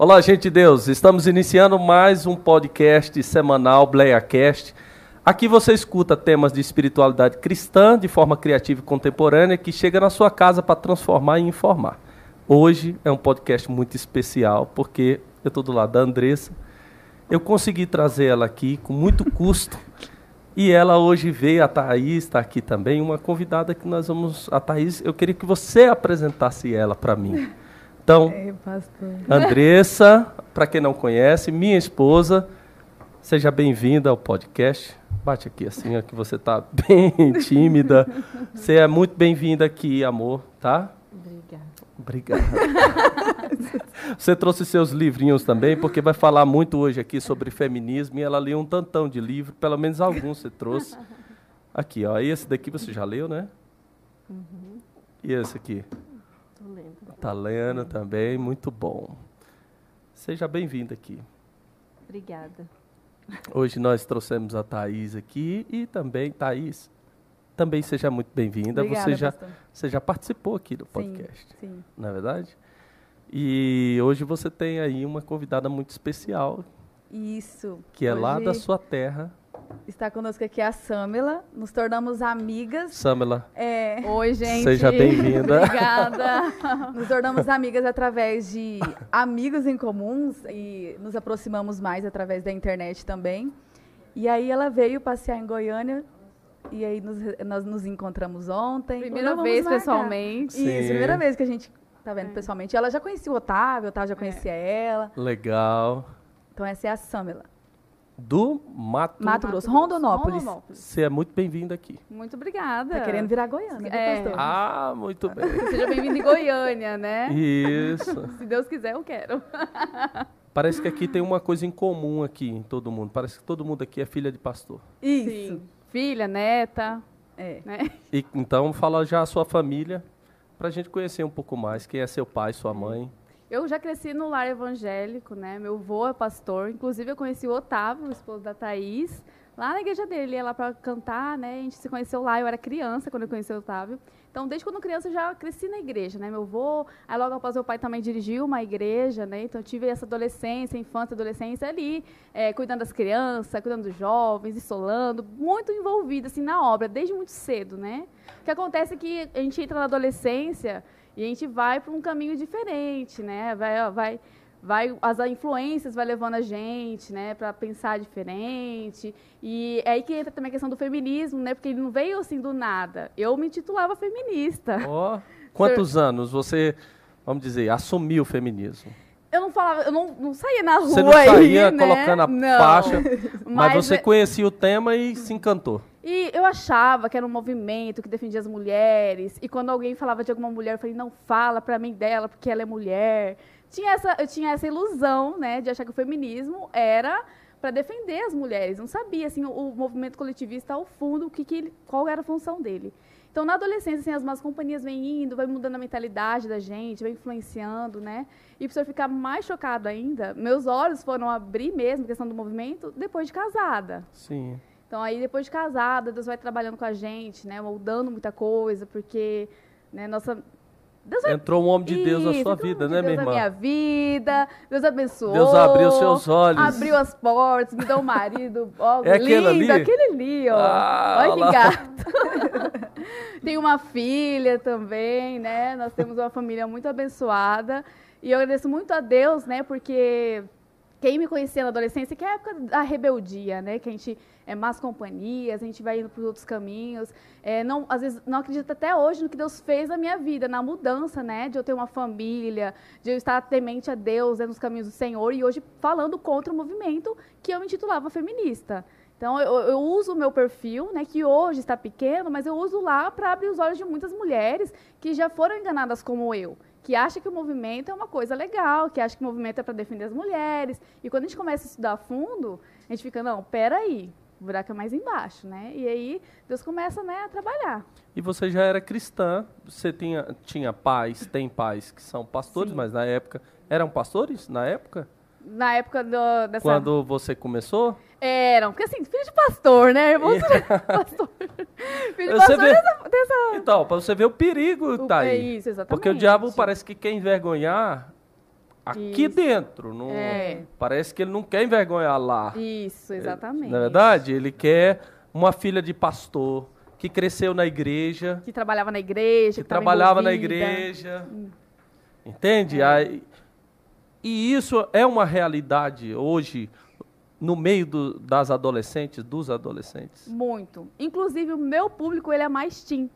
Olá, gente de Deus. Estamos iniciando mais um podcast semanal, BleaCast. Aqui você escuta temas de espiritualidade cristã de forma criativa e contemporânea que chega na sua casa para transformar e informar. Hoje é um podcast muito especial porque eu estou do lado da Andressa. Eu consegui trazer ela aqui com muito custo. E ela hoje veio, a Thaís está aqui também, uma convidada que nós vamos. A Thaís, eu queria que você apresentasse ela para mim. Então, Ei, Andressa, para quem não conhece, minha esposa, seja bem-vinda ao podcast. Bate aqui assim, ó, que você está bem tímida. Você é muito bem-vinda aqui, amor, tá? Obrigada. Obrigado. você trouxe seus livrinhos também, porque vai falar muito hoje aqui sobre feminismo e ela leu um tantão de livro, pelo menos alguns você trouxe. Aqui, ó, esse daqui você já leu, né? Uhum. E esse aqui? Tô lendo. Tá lendo também, muito bom. Seja bem-vinda aqui. Obrigada. Hoje nós trouxemos a Thaís aqui e também, Thaís, também seja muito bem-vinda. Você já, pastor. você já participou aqui do Sim, podcast, Sim. não é verdade? E hoje você tem aí uma convidada muito especial, Isso. que é lá Hoje da sua terra, Está conosco aqui a Samela. Nos tornamos amigas. Samela. É, Oi, gente. Seja bem-vinda. Obrigada. nos tornamos amigas através de amigos em comuns e nos aproximamos mais através da internet também. E aí ela veio passear em Goiânia e aí nos- nós nos encontramos ontem. Primeira vez marcar. pessoalmente. Sim. Isso, primeira vez que a gente tá vendo É. pessoalmente. Ela já conhecia o Otávio, o Otávio já conhecia ela. Legal. Então essa é a Samela. Do Mato. Mato Grosso, Rondonópolis. Você é muito bem-vinda aqui. Muito obrigada. Tá querendo virar Goiânia, É. pastor? Ah, muito bem. Seja bem-vindo em Goiânia, né? Isso. Se Deus quiser, eu quero. Parece que aqui tem uma coisa em comum aqui em todo mundo. Parece que todo mundo aqui é filha de pastor. Isso. Sim. Filha, neta, É. né? E, então, fala já a sua família, para a gente conhecer um pouco mais. Quem é seu pai, sua mãe? Eu já cresci no lar evangélico, né? Meu avô é pastor. Inclusive, eu conheci o Otávio, o esposo da Thaís, lá na igreja dele. Ele ia lá para cantar, né? A gente se conheceu lá. Eu era criança quando eu conheci o Otávio. Então, desde quando criança, eu já cresci na igreja, né? Meu avô, aí logo após meu pai também dirigiu uma igreja, né? Então, eu tive essa adolescência, infância, adolescência ali, eh, cuidando das crianças, cuidando dos jovens, isolando, muito envolvida, assim, na obra, desde muito cedo, né? O que acontece é que a gente entra na adolescência e a gente vai para um caminho diferente, né? Vai, vai, vai, as influências vai levando a gente, né, para pensar diferente. E é aí que entra também a questão do feminismo, né? Porque ele não veio assim do nada. Eu me intitulava feminista. Ó, quantos anos você, vamos dizer, assumiu o feminismo? Eu não falava, eu não, não saía na rua Você não saía aí, né? colocando a Não. faixa, mas, Mas você é- conhecia o tema e se encantou. E eu achava que era um movimento que defendia as mulheres. E quando alguém falava de alguma mulher, eu falei, não fala pra mim dela, porque ela é mulher. Tinha essa, eu tinha essa ilusão, né, de achar que o feminismo era para defender as mulheres. Não sabia, assim, o, o movimento coletivista ao fundo, o que, que ele, qual era a função dele. Então, na adolescência, assim, as más companhias vêm indo, vai mudando a mentalidade da gente, vai influenciando, né? E para eu ficar mais chocado ainda, meus olhos foram abrir mesmo, questão do movimento, depois de casada. Sim. Então, aí, depois de casada, Deus vai trabalhando com a gente, né? Moldando muita coisa, porque, né, nossa... Deus. Entrou um homem de Deus na Isso, sua entrou um vida, homem né, de minha Deus na irmã? minha vida, Deus abençoou. Deus abriu seus olhos. Abriu as portas, me deu um marido, ó, É aquele lindo, ali? aquele ali, ó. Ah, Olha que gato. Tem uma filha também, né? Nós temos uma família muito abençoada. E eu agradeço muito a Deus, né? Porque quem me conhecia na adolescência, que é a época da rebeldia, né? Que a gente é más companhias, a gente vai indo para outros caminhos. É, não, às vezes não acredito até hoje no que Deus fez na minha vida, na mudança, né? De eu ter uma família, de eu estar temente a Deus, né, nos caminhos do Senhor, e hoje falando contra o movimento que eu me intitulava feminista. Então, eu, eu uso o meu perfil, né, que hoje está pequeno, mas eu uso lá para abrir os olhos de muitas mulheres que já foram enganadas como eu, que acham que o movimento é uma coisa legal, que acham que o movimento é para defender as mulheres. E quando a gente começa a estudar a fundo, a gente fica, não, peraí, o buraco é mais embaixo, né? E aí Deus começa né, a trabalhar. E você já era cristã, você tinha, tinha pais, tem pais que são pastores, Sim. mas na época. Eram pastores na época? Na época do, dessa. Quando você começou? Eram, porque assim, filho de pastor, né? Irmão pastor. filho de pastor vê- dessa, dessa Então, para você ver o perigo, O- tá é aí. isso, exatamente. Porque o diabo parece que quer envergonhar aqui Isso. dentro. Não, É. Parece que ele não quer envergonhar lá. Isso, exatamente. Na é verdade, ele quer uma filha de pastor que cresceu na igreja, Que trabalhava na igreja, que que, trabalhava na igreja. Entende? É. Aí- e isso é uma realidade hoje no meio do- das adolescentes, dos adolescentes. Muito. Inclusive, o meu público, ele é mais teen.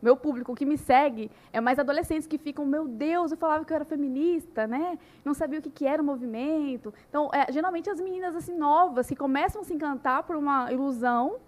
Meu público que me segue é mais adolescentes que ficam, meu Deus, eu falava que eu era feminista, né? Não sabia o que, que era o movimento. Então, é, geralmente as meninas assim novas que começam a se encantar por uma ilusão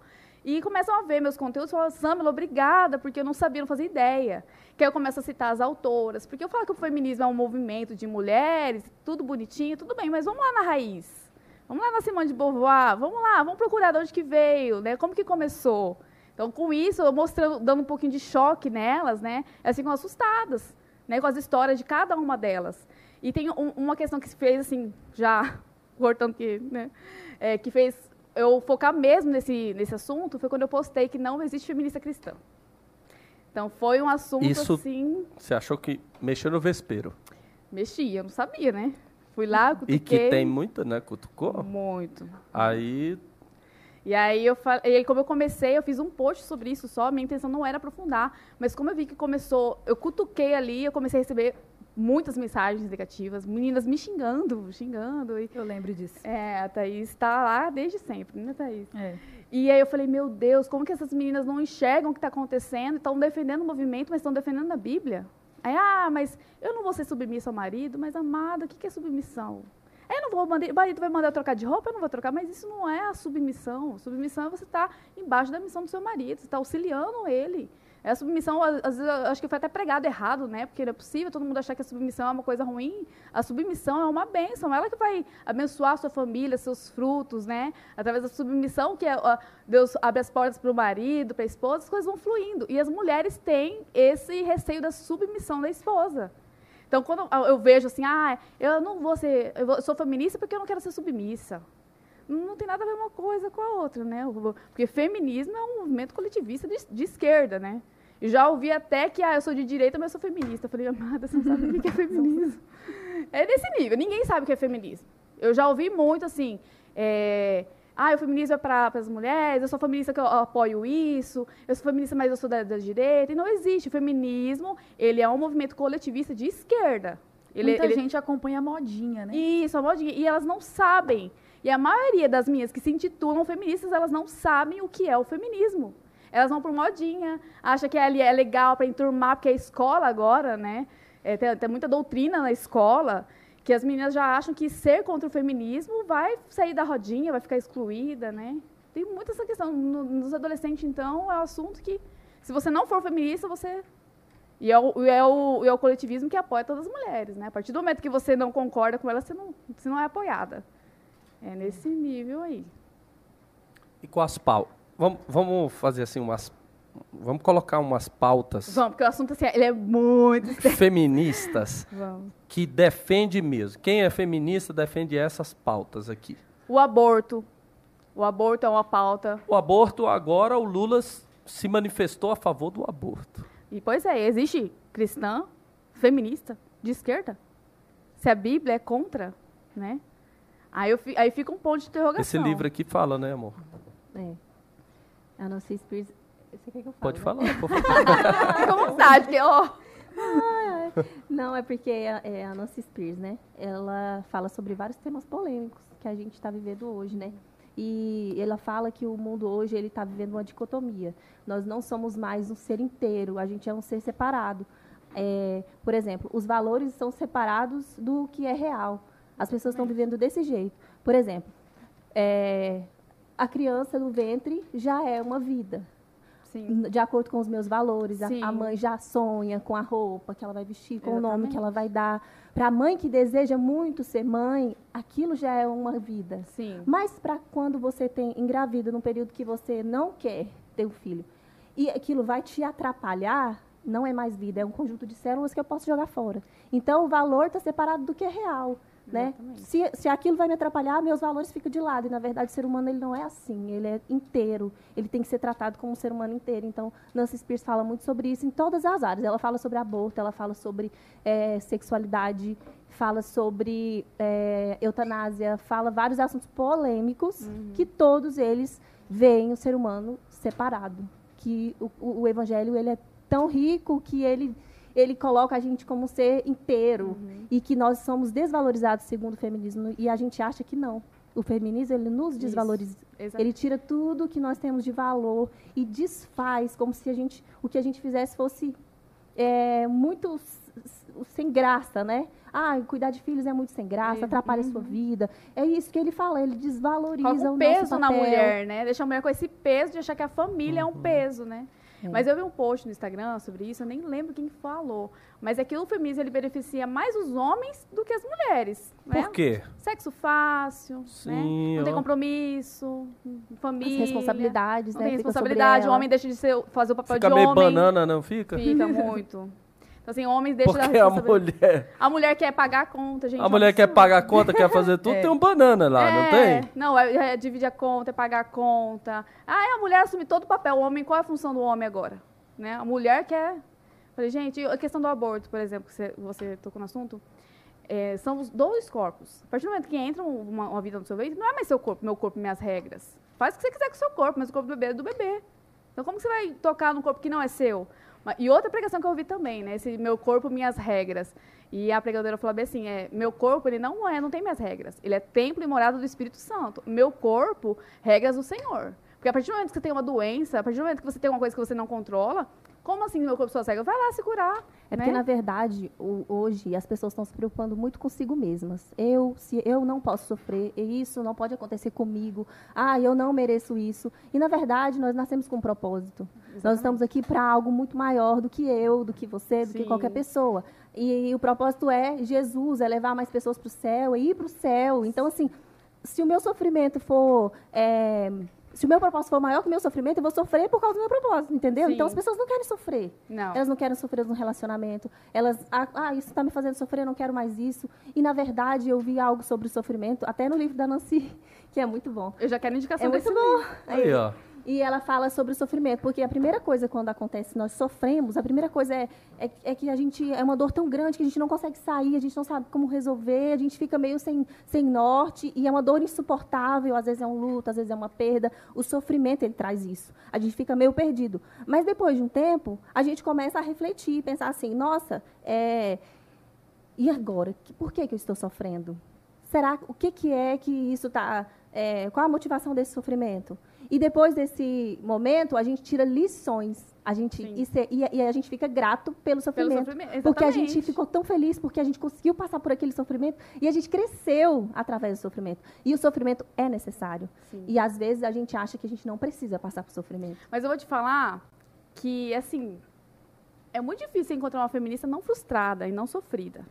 e começam a ver meus conteúdos e falam, Samela, obrigada, porque eu não sabia, não fazia ideia. Que aí eu começo a citar as autoras, porque eu falo que o feminismo é um movimento de mulheres, tudo bonitinho, tudo bem, mas vamos lá na raiz. Vamos lá na Simone de Beauvoir, vamos lá, vamos procurar de onde que veio, né? Como que começou? Então, com isso, eu mostrando, dando um pouquinho de choque nelas, né? Elas ficam assustadas, né? Com as histórias de cada uma delas. E tem um- uma questão que se fez, assim, já cortando que, né? É, que fez eu focar mesmo nesse, nesse assunto, foi quando eu postei que não existe feminista cristã. Então, foi um assunto, Isso- assim, Você achou que mexeu no vespeiro. mexia, eu não sabia, né? Fui lá, cutuquei. E que tem muita, né? Cutucou. Muito. Aí E aí, eu fa- e aí, como eu comecei, eu fiz um post sobre isso só, minha intenção não era aprofundar, mas como eu vi que começou, eu cutuquei ali, eu comecei a receber muitas mensagens negativas, meninas me xingando, xingando. E, Eu lembro disso. é, a Thaís está lá desde sempre, né, Thaís? É. E aí eu falei, meu Deus, como que essas meninas não enxergam o que está acontecendo, estão defendendo o movimento, mas estão defendendo a Bíblia? Aí, ah, mas eu não vou ser submissa ao marido, mas amada, o que que é submissão? Eu não vou mandar, o marido vai mandar eu trocar de roupa, eu não vou trocar, mas isso não é a submissão. Submissão é você estar embaixo da missão do seu marido, você está auxiliando ele. É a submissão, às vezes, acho que foi até pregado errado, né? Porque não é possível todo mundo achar que a submissão é uma coisa ruim. A submissão é uma bênção, ela que vai abençoar a sua família, seus frutos, né? Através da submissão, que é, Deus abre as portas para o marido, para a esposa, as coisas vão fluindo. E as mulheres têm esse receio da submissão da esposa. Então, quando eu- vejo assim, ah, eu não vou ser, eu, vou- eu sou feminista porque eu não quero ser submissa. Não não tem nada a ver uma coisa com a outra, né? Porque feminismo é um movimento coletivista de, de esquerda, né? E já ouvi até que, ah, eu sou de direita, mas eu sou feminista. Eu falei, amada, você não sabe o que é feminismo. É desse nível, ninguém sabe o que é feminismo. Eu já ouvi muito assim, é, ah, o feminismo é para as mulheres, eu sou feminista que eu apoio isso, eu sou feminista, mas eu sou da, da direita. E não existe. O feminismo, ele é um movimento coletivista de esquerda. Ele, Muita ele- gente acompanha a modinha, né? isso, a modinha. E elas não sabem. E a maioria das minhas que se intitulam feministas, elas não sabem o que é o feminismo. Elas vão por modinha, acham que ali é legal para enturmar, porque é escola agora, né? É, tem, tem muita doutrina na escola, que as meninas já acham que ser contra o feminismo vai sair da rodinha, vai ficar excluída, né? Tem muita essa questão. No- nos adolescentes, então, é um assunto que, se você não for feminista, você e é, o, é o, é o coletivismo que apoia todas as mulheres, né? A partir do momento que você não concorda com elas, você não, você não é apoiada. É nesse nível aí. E com as pautas? Vamos, vamos fazer assim umas. Vamos colocar umas pautas Vamos, porque o assunto assim, ele é muito feministas Vamos. que defende mesmo. Quem é feminista defende essas pautas aqui. O aborto. O aborto é uma pauta. O aborto, agora o Lula se manifestou a favor do aborto. E, pois é, existe cristã, feminista, de esquerda? Se a Bíblia é contra, né? Aí, eu, fi- aí fica um ponto de interrogação. Esse livro aqui fala, né, amor? É. A Spears. Você quer que eu fale? Pode né? falar, por favor. Fica à vontade, porque, ó... Não, é porque é, é a Nancy Spears, né? Ela fala sobre vários temas polêmicos que a gente está vivendo hoje, né? E ela fala que o mundo hoje ele está vivendo uma dicotomia. Nós não somos mais um ser inteiro, a gente é um ser separado. É, por exemplo, os valores são separados do que é real. As pessoas estão vivendo desse jeito. Por exemplo, é, a criança no ventre já é uma vida, Sim. de acordo com os meus valores. A, a mãe já sonha com a roupa que ela vai vestir, com o nome Exatamente. que ela vai dar. Para a mãe que deseja muito ser mãe, aquilo já é uma vida. Sim. Mas para quando você tem engravida num período que você não quer ter um filho e aquilo vai te atrapalhar, não é mais vida, é um conjunto de células que eu posso jogar fora. Então o valor está separado do que é real. Né? Se, se aquilo vai me atrapalhar, meus valores ficam de lado. E, na verdade, o ser humano ele não é assim. Ele é inteiro. Ele tem que ser tratado como um ser humano inteiro. Então, Nancy Spears fala muito sobre isso em todas as áreas. Ela fala sobre aborto, ela fala sobre eh, sexualidade, fala sobre é, eutanásia, fala vários assuntos polêmicos Uhum. que todos eles veem o ser humano separado. Que o, o- o evangelho ele é tão rico que ele ele coloca a gente como um ser inteiro Uhum. e que nós somos desvalorizados segundo o feminismo e a gente acha que não. O feminismo ele nos desvaloriza. Ele tira tudo que nós temos de valor e desfaz como se a gente, o que a gente fizesse fosse é, muito sem graça, né? Ah, cuidar de filhos é muito sem graça, É, atrapalha a sua vida. É isso que ele fala, ele desvaloriza Coloca o um nosso peso na mulher, né? Deixa a mulher com esse peso de achar que a família é um peso, né? É. Mas eu vi um post no Instagram sobre isso, eu nem lembro quem falou. Mas é que o feminismo ele beneficia mais os homens do que as mulheres. Né? Por quê? Sexo fácil, Sim, né? Não tem compromisso, família. As responsabilidades, Não né? tem fica responsabilidade, o homem deixa de ser, fazer o papel Fica de meio homem. banana, não fica? Fica muito. Então, assim, homens deixam Porque a mulher, A mulher quer pagar a conta, gente. a mulher quer pagar a conta, quer fazer tudo, É. tem um banana lá, não É, tem? Não, é, é dividir a conta, é pagar a conta. Ah, é a mulher assume todo o papel. O homem, qual é a função do homem agora? Né? A mulher quer. Falei, gente, a questão do aborto, por exemplo, que você, você tocou no assunto. é, são os dois corpos. A partir do momento que entra um, uma, uma vida no seu ventre, não é mais seu corpo, meu corpo, minhas regras. Faz o que você quiser com o seu corpo, mas o corpo do bebê é do bebê. Então, como você vai tocar num corpo que não é seu? E outra pregação que eu ouvi também, né? Esse meu corpo, minhas regras. E a pregadora falou bem assim, é, meu corpo, ele não é, não tem minhas regras. Ele é templo e morada do Espírito Santo. Meu corpo, regras do Senhor. Porque a partir do momento que você tem uma doença, a partir do momento que você tem uma coisa que você não controla, como assim meu corpo, suas regras? Vai lá se curar. É porque, né? na verdade, hoje as pessoas estão se preocupando muito consigo mesmas. Eu, se eu não posso sofrer, e isso não pode acontecer comigo. Ah, eu não mereço isso. E, na verdade, nós nascemos com um propósito. Nós estamos aqui para algo muito maior do que eu, do que você, do que Sim. qualquer pessoa. E, o propósito é Jesus, é levar mais pessoas para o céu, é ir para o céu. Então, assim, se o meu sofrimento for. é, se o meu propósito for maior que o meu sofrimento, eu vou sofrer por causa do meu propósito, entendeu? Sim. Então as pessoas não querem sofrer. Não. Elas não querem sofrer num relacionamento. Elas, ah, ah, isso está me fazendo sofrer, eu não quero mais isso. E, na verdade, eu vi algo sobre o sofrimento, até no livro da Nancy, que é muito bom. Eu já quero indicação É desse muito bom. livro. Aí, ó. E ela fala sobre o sofrimento, porque a primeira coisa quando acontece, nós sofremos, a primeira coisa é, é, é que a gente é uma dor tão grande que a gente não consegue sair, a gente não sabe como resolver, a gente fica meio sem, sem norte, e é uma dor insuportável, às vezes é um luto, às vezes é uma perda. O sofrimento ele traz isso. A gente fica meio perdido. Mas depois de um tempo, a gente começa a refletir, pensar assim, nossa, é, e agora? Por que, que eu estou sofrendo? Será o que, que é que isso está? qual a motivação desse sofrimento? E depois desse momento, a gente tira lições. A gente e, se- e- e a gente fica grato pelo Pelo sofrimento. sofrimento. Porque a gente ficou tão feliz porque a gente conseguiu passar por aquele sofrimento e a gente cresceu através do sofrimento. E o sofrimento é necessário. Sim. E às vezes a gente acha que a gente não precisa passar por sofrimento. Mas eu vou te falar que, assim, é muito difícil encontrar uma feminista não frustrada e não sofrida.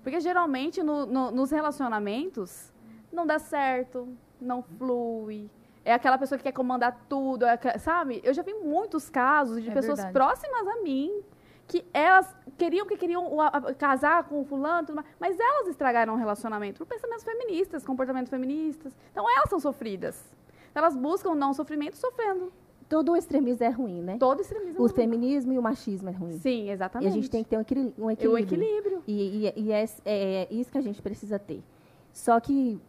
Porque geralmente no- no- nos relacionamentos não dá certo, não flui. É aquela pessoa que quer comandar tudo, é aquela- sabe? Eu já vi muitos casos de É pessoas verdade. próximas a mim que elas queriam que queriam o- a- casar com o fulano, mais, mas elas estragaram o relacionamento por pensamentos feministas, comportamentos feministas. Então elas são sofridas. Elas buscam não sofrimento sofrendo. Todo extremismo é ruim, né? Todo extremismo. O feminismo e o machismo é ruim. Sim, E exatamente. a gente tem que ter um um E equilíbrio. o equilíbrio. E, e- e é, é isso que a gente precisa ter. Só que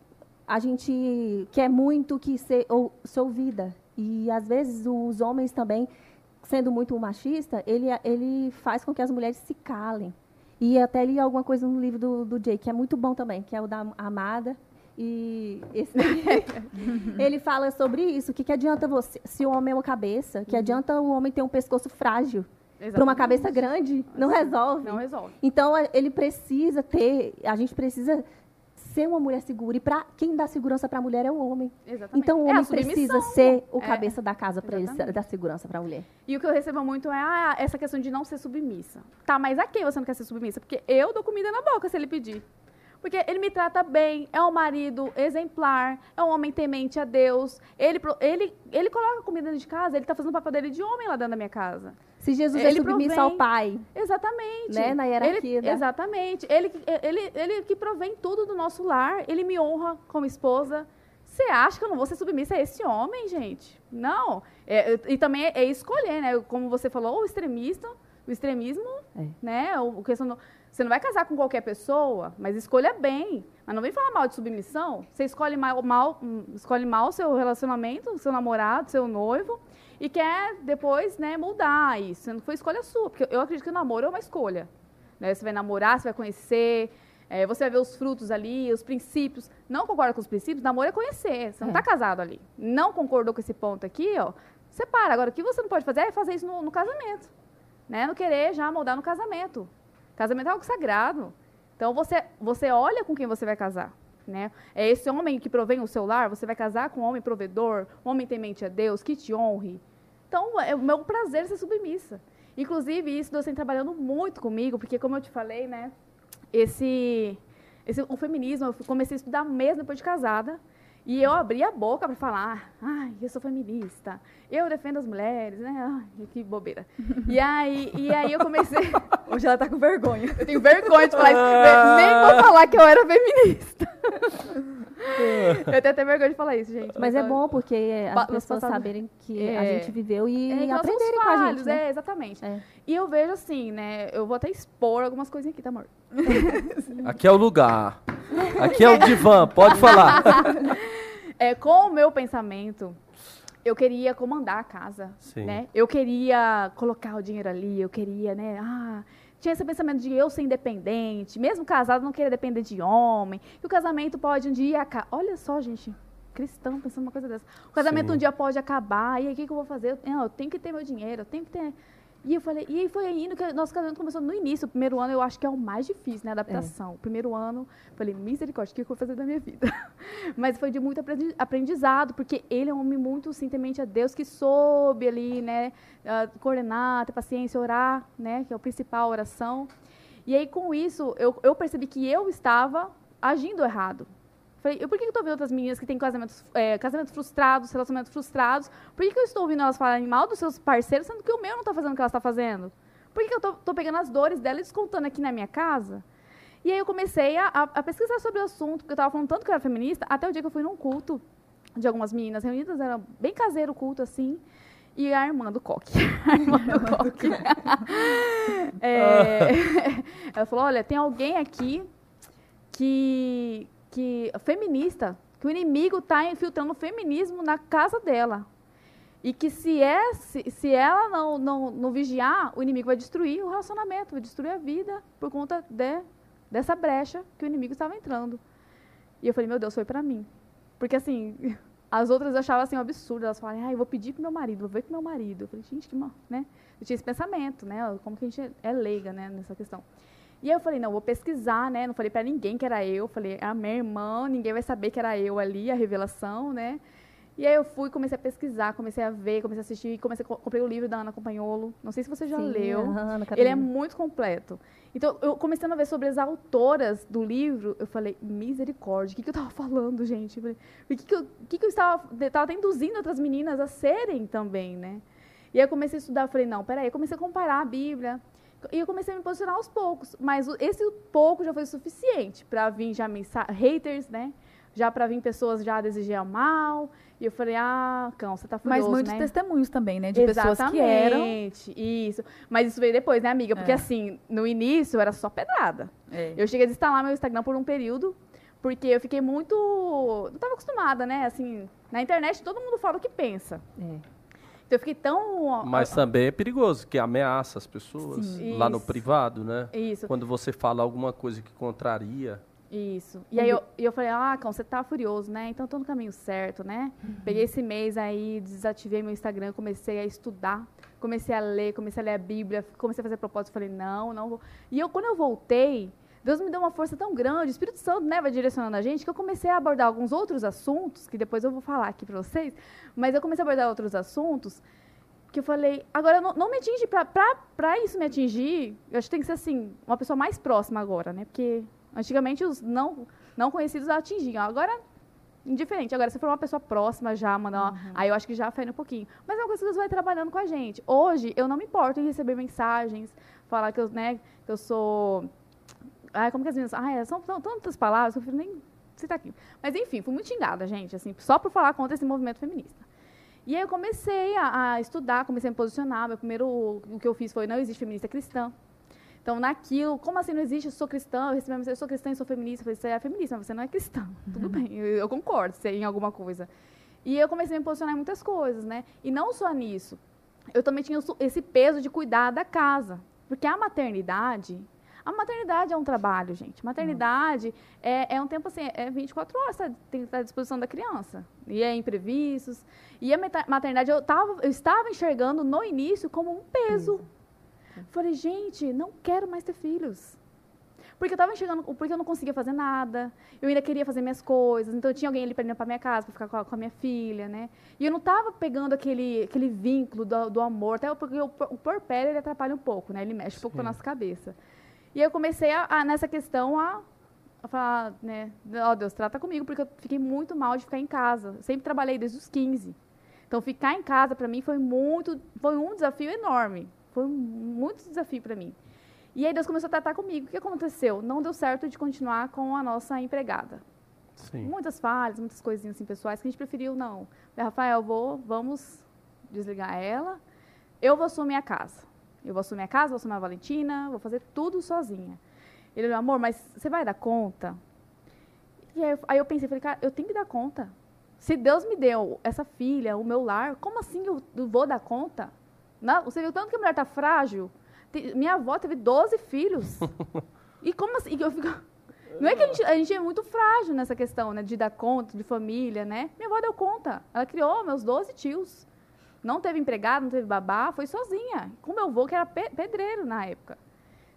a gente quer muito que ser, ou, ser ouvida. E, às vezes, os homens também, sendo muito machista, ele, ele faz com que as mulheres se calem. E até li alguma coisa no livro do, do Jay, que é muito bom também, que é o da Amada. E esse ele fala sobre isso, que, que adianta você, se o homem é uma cabeça, que adianta o homem ter um pescoço frágil. Para uma cabeça grande, não resolve. Não resolve. Então, ele precisa ter, a gente precisa ser uma mulher segura. E pra, quem dá segurança para a mulher é o homem. Exatamente. Então, o É homem submissão. precisa ser o É. cabeça da casa para ele dar segurança para a mulher. E o que eu recebo muito é ah, essa questão de não ser submissa. Tá, mas a quem você não quer ser submissa? Porque eu dou comida na boca se ele pedir. Porque ele me trata bem, é um marido exemplar, é um homem temente a Deus. Ele, ele, ele coloca comida dentro de casa, ele está fazendo o papel dele de homem lá dentro da minha casa. Se Jesus Ele é submisso provém. ao pai, Exatamente. Né, na hierarquia, Ele, né? Exatamente. Ele, que- ele, ele que provém tudo do nosso lar, ele me honra como esposa. Você acha que eu não vou ser submissa a esse homem, gente? Não. É, e também é, é escolher, né? Como você falou, o extremista, o extremismo, É. né? O, o questão do- Você não vai casar com qualquer pessoa, mas escolha bem. Mas não vem falar mal de submissão. Você escolhe mal, mal, escolhe mal seu relacionamento, seu namorado, seu noivo, e quer depois né, mudar isso. Não foi escolha sua, porque eu acredito que o namoro é uma escolha. Né? Você vai namorar, você vai conhecer, é, você vai ver os frutos ali, os princípios. Não concorda com os princípios? Namoro é conhecer. Você não está é. casado ali. Não concordou com esse ponto aqui, ó. Separa. Agora, o que você não pode fazer é fazer isso no, no casamento. Né? Não querer já moldar no casamento. Casamento é algo sagrado. Então, você, você olha com quem você vai casar. Né? É esse homem que provém o seu lar, você vai casar com um homem provedor, um homem temente a Deus, que te honre. Então, é o meu prazer ser submissa. Inclusive, isso Deus tem trabalhando muito comigo, porque, como eu te falei, né, esse, esse, o feminismo, eu comecei a estudar mesmo depois de casada. E eu abri a boca para falar, ai, eu sou feminista, eu defendo as mulheres, né? Ai, que bobeira. e, aí, e aí eu comecei. Hoje ela tá com vergonha. Eu tenho vergonha de falar isso. Ah. Nem vou falar que eu era feminista. eu tenho até vergonha de falar isso, gente. Mas, mas é bom porque as pessoas saberem que é, a gente viveu e é, aprenderem com a gente. Né? É, exatamente. É. E eu vejo assim, né? Eu vou até expor algumas coisinhas aqui, tá, amor? Aqui é o lugar. Aqui é o divã, pode falar. É, com o meu pensamento, eu queria comandar a casa, Sim. né? Eu queria colocar o dinheiro ali, eu queria, né? Ah, tinha esse pensamento de eu ser independente, mesmo casado não queria depender de homem, que o casamento pode um dia acabar. Olha só, gente, cristão pensando uma coisa dessa. O casamento Sim. um dia pode acabar, e aí o que, que eu vou fazer? Eu, eu tenho que ter meu dinheiro, eu tenho que ter e eu falei, e foi indo que nosso casamento começou no início. O primeiro ano eu acho que é o mais difícil, né? Adaptação. É. Primeiro ano, falei, misericórdia, o que eu vou fazer da minha vida? Mas foi de muito aprendizado, porque ele é um homem muito, sim, temente a Deus, que soube ali, né? Uh, coordenar, ter paciência, orar, né? Que é o principal, oração. E aí, com isso, eu, eu percebi que eu estava agindo errado. Falei, por que eu estou vendo outras meninas que têm casamentos, é, casamentos frustrados, relacionamentos frustrados? Por que, que eu estou ouvindo elas falarem mal dos seus parceiros, sendo que o meu não está fazendo o que ela está fazendo? Por que, que eu estou pegando as dores dela e descontando aqui na minha casa? E aí eu comecei a, a, a pesquisar sobre o assunto, porque eu estava falando tanto que eu era feminista, até o dia que eu fui num culto de algumas meninas reunidas, era bem caseiro o culto, assim, e a irmã do coque. A irmã do coque. é, ela falou, olha, tem alguém aqui que, que feminista, que o inimigo está infiltrando o feminismo na casa dela. E que se, é, se, se ela não, não, não vigiar, o inimigo vai destruir o relacionamento, vai destruir a vida por conta de, dessa brecha que o inimigo estava entrando. E eu falei, meu Deus, foi para mim. Porque assim, as outras achavam assim um absurdo. Elas falavam, ah, eu vou pedir pro meu marido, vou ver com meu marido. Eu falei, gente, que mal, né? Eu tinha esse pensamento, né? Como que a gente é leiga, né, nessa questão. E aí eu falei, não, vou pesquisar, né? Não falei para ninguém que era eu. Falei, a minha irmã, ninguém vai saber que era eu ali, a revelação, né? E aí eu fui, comecei a pesquisar, comecei a ver, comecei a assistir, comecei a, comprei o livro da Ana Companholo. Não sei se você já Sim, leu. Ana Ele é muito completo. Então, eu comecei a ver sobre as autoras do livro, eu falei, misericórdia, o que, que eu estava falando, gente? falei, o que, que, eu, que, que eu estava, estava induzindo outras meninas a serem também, né? E aí eu comecei a estudar, falei, não, peraí, eu comecei a comparar a Bíblia, e eu comecei a me posicionar aos poucos. Mas esse pouco já foi suficiente para vir já haters, né? Já para vir pessoas já desejar mal. E eu falei, ah, cão, você tá furioso, Mas muitos né? testemunhos também, né? De Exatamente, pessoas que eram... isso. Mas isso veio depois, né, amiga? Porque, é. assim, no início era só pedrada. É. Eu cheguei a instalar meu Instagram por um período, porque eu fiquei muito... Não estava acostumada, né? Assim, na internet todo mundo fala o que pensa. É. Então eu fiquei tão. Mas também é perigoso, que ameaça as pessoas Sim. lá no privado, né? Isso. Quando você fala alguma coisa que contraria. Isso. E aí eu, eu falei, ah, Cão, você tá furioso, né? Então tô no caminho certo, né? Uhum. Peguei esse mês aí, desativei meu Instagram, comecei a estudar, comecei a ler, comecei a ler a Bíblia, comecei a fazer propósito, falei, não, não vou. E eu, quando eu voltei, Deus me deu uma força tão grande, o Espírito Santo né, vai direcionando a gente, que eu comecei a abordar alguns outros assuntos, que depois eu vou falar aqui para vocês, mas eu comecei a abordar outros assuntos que eu falei, agora não, não me atinge, para isso me atingir, eu acho que tem que ser assim, uma pessoa mais próxima agora, né? Porque antigamente os não, não conhecidos atingiam, agora indiferente. Agora, se for uma pessoa próxima já, mano, uhum. aí eu acho que já afeta um pouquinho. Mas é uma coisa que Deus vai trabalhando com a gente. Hoje, eu não me importo em receber mensagens, falar que eu, né, que eu sou Ai, como que as meninas. Ai, são, são tantas palavras que eu prefiro nem citar aqui. Mas, enfim, fui muito xingada, gente, assim, só por falar contra esse movimento feminista. E aí eu comecei a, a estudar, comecei a me posicionar. Meu primeiro, o que eu fiz foi Não Existe Feminista Cristã. Então, naquilo, como assim não existe? Eu sou cristã, eu recebi uma mensagem, eu sou cristã e sou feminista. Eu falei, você é feminista, mas você não é cristã. Tudo Uhum. bem, eu, eu concordo se é em alguma coisa. E eu comecei a me posicionar em muitas coisas, né? E não só nisso. Eu também tinha esse peso de cuidar da casa. Porque a maternidade. A maternidade é um trabalho, gente. Maternidade é, é um tempo assim, é 24 horas, tá, tem que estar à disposição da criança. E é imprevistos. E a maternidade eu, tava, eu estava enxergando no início como um peso. Falei, gente, não quero mais ter filhos. Porque eu estava enxergando, porque eu não conseguia fazer nada. Eu ainda queria fazer minhas coisas. Então, eu tinha alguém ali para ir para minha casa, para ficar com a, com a minha filha, né? E eu não estava pegando aquele, aquele vínculo do, do amor, até porque o, o porpério, ele atrapalha um pouco, né? Ele mexe um pouco com a nossa cabeça. E eu comecei, a, a, nessa questão, a, a falar, né? Ó, Deus, trata comigo, porque eu fiquei muito mal de ficar em casa. Eu sempre trabalhei desde os 15. Então, ficar em casa, para mim, foi muito... Foi um desafio enorme. Foi um, muito desafio para mim. E aí Deus começou a tratar comigo. O que aconteceu? Não deu certo de continuar com a nossa empregada. Sim. Muitas falhas, muitas coisinhas assim, pessoais que a gente preferiu não. Rafael, vou, vamos desligar ela. Eu vou assumir a casa. Eu vou assumir a casa, vou assumir a Valentina, vou fazer tudo sozinha. Ele, meu amor, mas você vai dar conta? E aí, eu- aí eu pensei, falei, cara, eu tenho que dar conta. Se Deus me deu essa filha, o meu lar, como assim eu, eu vou dar conta? Não, você viu tanto que a mulher tá frágil? Tem- minha avó teve 12 filhos. e como assim? Eu fico... Não é que a gente, a gente é muito frágil nessa questão, né? De dar conta, de família, né? Minha avó deu conta. Ela criou meus 12 tios. Não teve empregado, não teve babá, foi sozinha. Com meu avô, que era pe- pedreiro na época.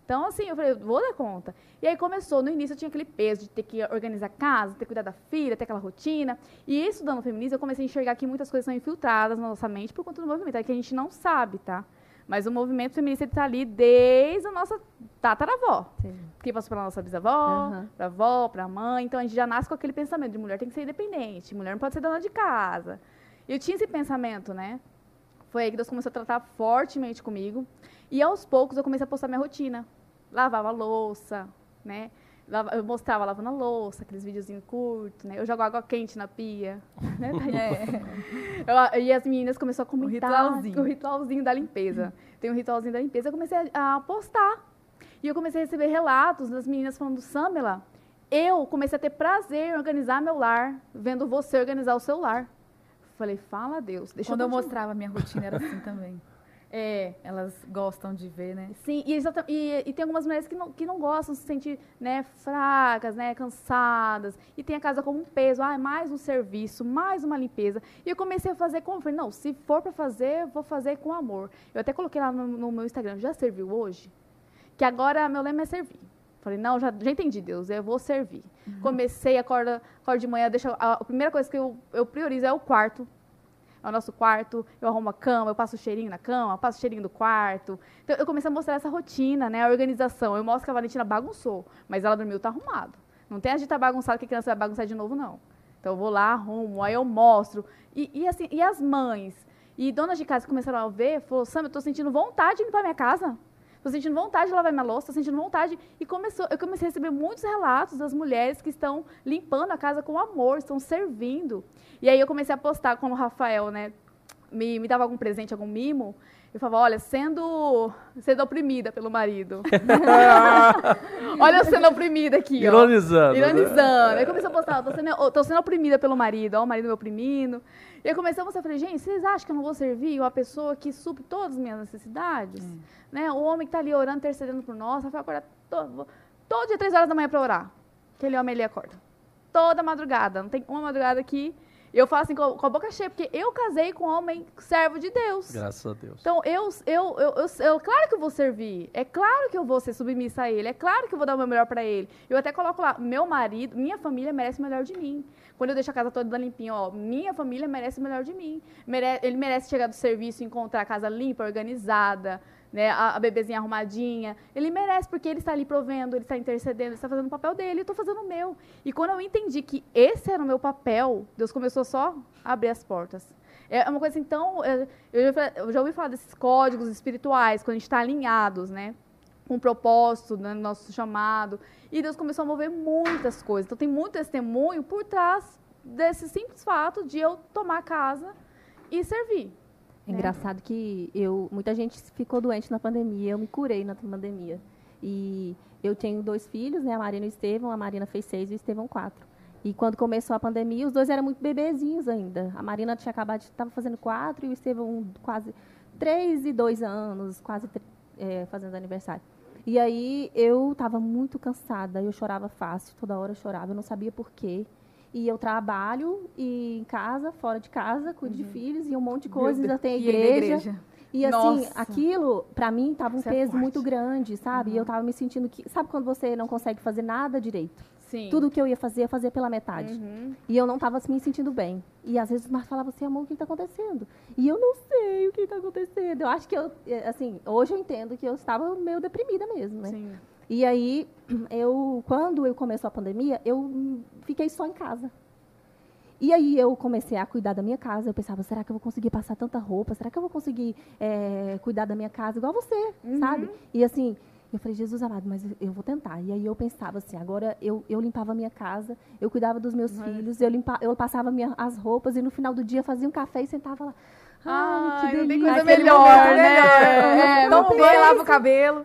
Então, assim, eu falei, eu vou dar conta. E aí começou, no início eu tinha aquele peso de ter que organizar a casa, ter que cuidar da filha, ter aquela rotina. E estudando feminismo, eu comecei a enxergar que muitas coisas são infiltradas na nossa mente por conta do movimento. É que a gente não sabe, tá? Mas o movimento feminista está ali desde a nossa tataravó. Sim. Que passou pela nossa bisavó, Aham. pra avó, pra mãe. Então a gente já nasce com aquele pensamento de mulher tem que ser independente, mulher não pode ser dona de casa. E eu tinha esse pensamento, né? Foi aí que Deus começou a tratar fortemente comigo. E aos poucos eu comecei a postar minha rotina. Lavava louça, né? Eu mostrava lavando a louça, aqueles videozinhos curtos, né? Eu jogo água quente na pia, né? É. Eu- e as meninas começaram a comentar ritualzinho. o ritualzinho da limpeza. Tem um ritualzinho da limpeza. Eu comecei a, a postar. E eu comecei a receber relatos das meninas falando, Samela, eu comecei a ter prazer em organizar meu lar, vendo você organizar o seu lar. Falei, fala Deus. Deixa Quando eu continuar." mostrava a minha rotina era assim também. É, Elas gostam de ver, né? Sim, e, e- e tem algumas mulheres que não, que não gostam, se sentir né, fracas, né, cansadas, e tem a casa como um peso, ah, mais um serviço, mais uma limpeza. E eu comecei a fazer como? Falei, não, se for para fazer, eu vou fazer com amor. Eu até coloquei lá no, no meu Instagram, já serviu hoje? Que agora meu lema é servir. Falei, não, já, já entendi, Deus, eu vou servir. Comecei, acorda, acordo de manhã, deixa, a, a primeira coisa que eu, eu priorizo é o quarto, é o nosso quarto, eu arrumo a cama, eu passo o cheirinho na cama, passo o cheirinho do quarto. Então, eu comecei a mostrar essa rotina, né, a organização. Eu mostro que a Valentina bagunçou, mas ela dormiu, tá arrumado. Não tem a gente tá bagunçado que a criança vai bagunçar de novo, não. Então, eu vou lá, arrumo, aí eu mostro. E, e assim, e as mães? E donas de casa começaram a ver, falou, Sam, eu tô sentindo vontade de limpar minha casa. Tô sentindo vontade de lavar minha louça, tô sentindo vontade. E começou, eu comecei a receber muitos relatos das mulheres que estão limpando a casa com amor, estão servindo. E aí eu comecei a postar quando o Rafael, né, me, me dava algum presente, algum mimo. Eu falava, olha, sendo, sendo oprimida pelo marido. olha eu sendo oprimida aqui, ó. Ironizando. né? Ironizando. Aí comecei a postar, tô sendo, tô sendo oprimida pelo marido, ó, o marido me oprimindo. E aí comecei a falei, gente, vocês acham que eu não vou servir uma pessoa que supre todas as minhas necessidades? Né? O homem que tá ali orando, intercedendo por nós, vai acordar todo, todo dia, três horas da manhã para orar. Aquele homem ali acorda. Toda madrugada. Não tem uma madrugada que eu falo assim com, com a boca cheia, porque eu casei com um homem servo de Deus. Graças a Deus. Então, eu, eu, eu, eu, eu- claro que eu vou servir. É claro que eu vou ser submissa a ele. É claro que eu vou dar o meu melhor para ele. Eu até coloco lá, meu marido, minha família merece o melhor de mim. Quando eu deixo a casa toda limpinha, ó, minha família merece o melhor de mim. Mere- ele merece chegar do serviço e encontrar a casa limpa, organizada, né, a, a bebezinha arrumadinha. Ele merece, porque ele está ali provendo, ele está intercedendo, ele está fazendo o papel dele, eu estou fazendo o meu. E quando eu entendi que esse era o meu papel, Deus começou só a abrir as portas. É uma coisa tão. é, Eu já, eu já ouvi falar desses códigos espirituais, quando a gente está alinhados, né? Com o propósito, né, no nosso chamado. E Deus começou a mover muitas coisas. Então, tem muito testemunho por trás desse simples fato de eu tomar casa e servir. É engraçado que eu, muita gente ficou doente na pandemia, eu me curei na pandemia. E eu tenho dois filhos, né? A Marina e o Estevão. A Marina fez seis e o Estevão quatro. E quando começou a pandemia, os dois eram muito bebezinhos ainda. A Marina tinha acabado estava fazendo quatro e o Estevão quase três e dois anos, quase é, fazendo aniversário. E aí eu estava muito cansada, eu chorava fácil, toda hora eu chorava, eu não sabia por quê. E eu trabalho e em casa, fora de casa, cuido uhum. de filhos e um monte de coisas, ainda tem a igreja. igreja. E assim, Nossa. aquilo, para mim, tava um Isso é peso é muito grande, sabe? Uhum. E eu tava me sentindo que. Sabe quando você não consegue fazer nada direito? Sim. Tudo que eu ia fazer, eu fazia pela metade. Uhum. E eu não estava me sentindo bem. E às vezes o Marcos falava assim, amor, o que está acontecendo? E eu não sei o que está acontecendo. Eu acho que eu, é, assim, hoje eu entendo que eu estava meio deprimida mesmo, né? Sim. E aí, eu, quando eu começou a pandemia, eu fiquei só em casa. E aí eu comecei a cuidar da minha casa. Eu pensava, será que eu vou conseguir passar tanta roupa? Será que eu vou conseguir é, cuidar da minha casa igual você, uhum. sabe? E assim, eu falei, Jesus amado, mas eu vou tentar. E aí eu pensava assim, agora eu, eu limpava a minha casa, eu cuidava dos meus uhum. filhos, eu, limpa, eu passava minha, as roupas e no final do dia fazia um café e sentava lá. Ai, Ai que delícia. Não tem coisa melhor, né? né? É, é, não lava o cabelo.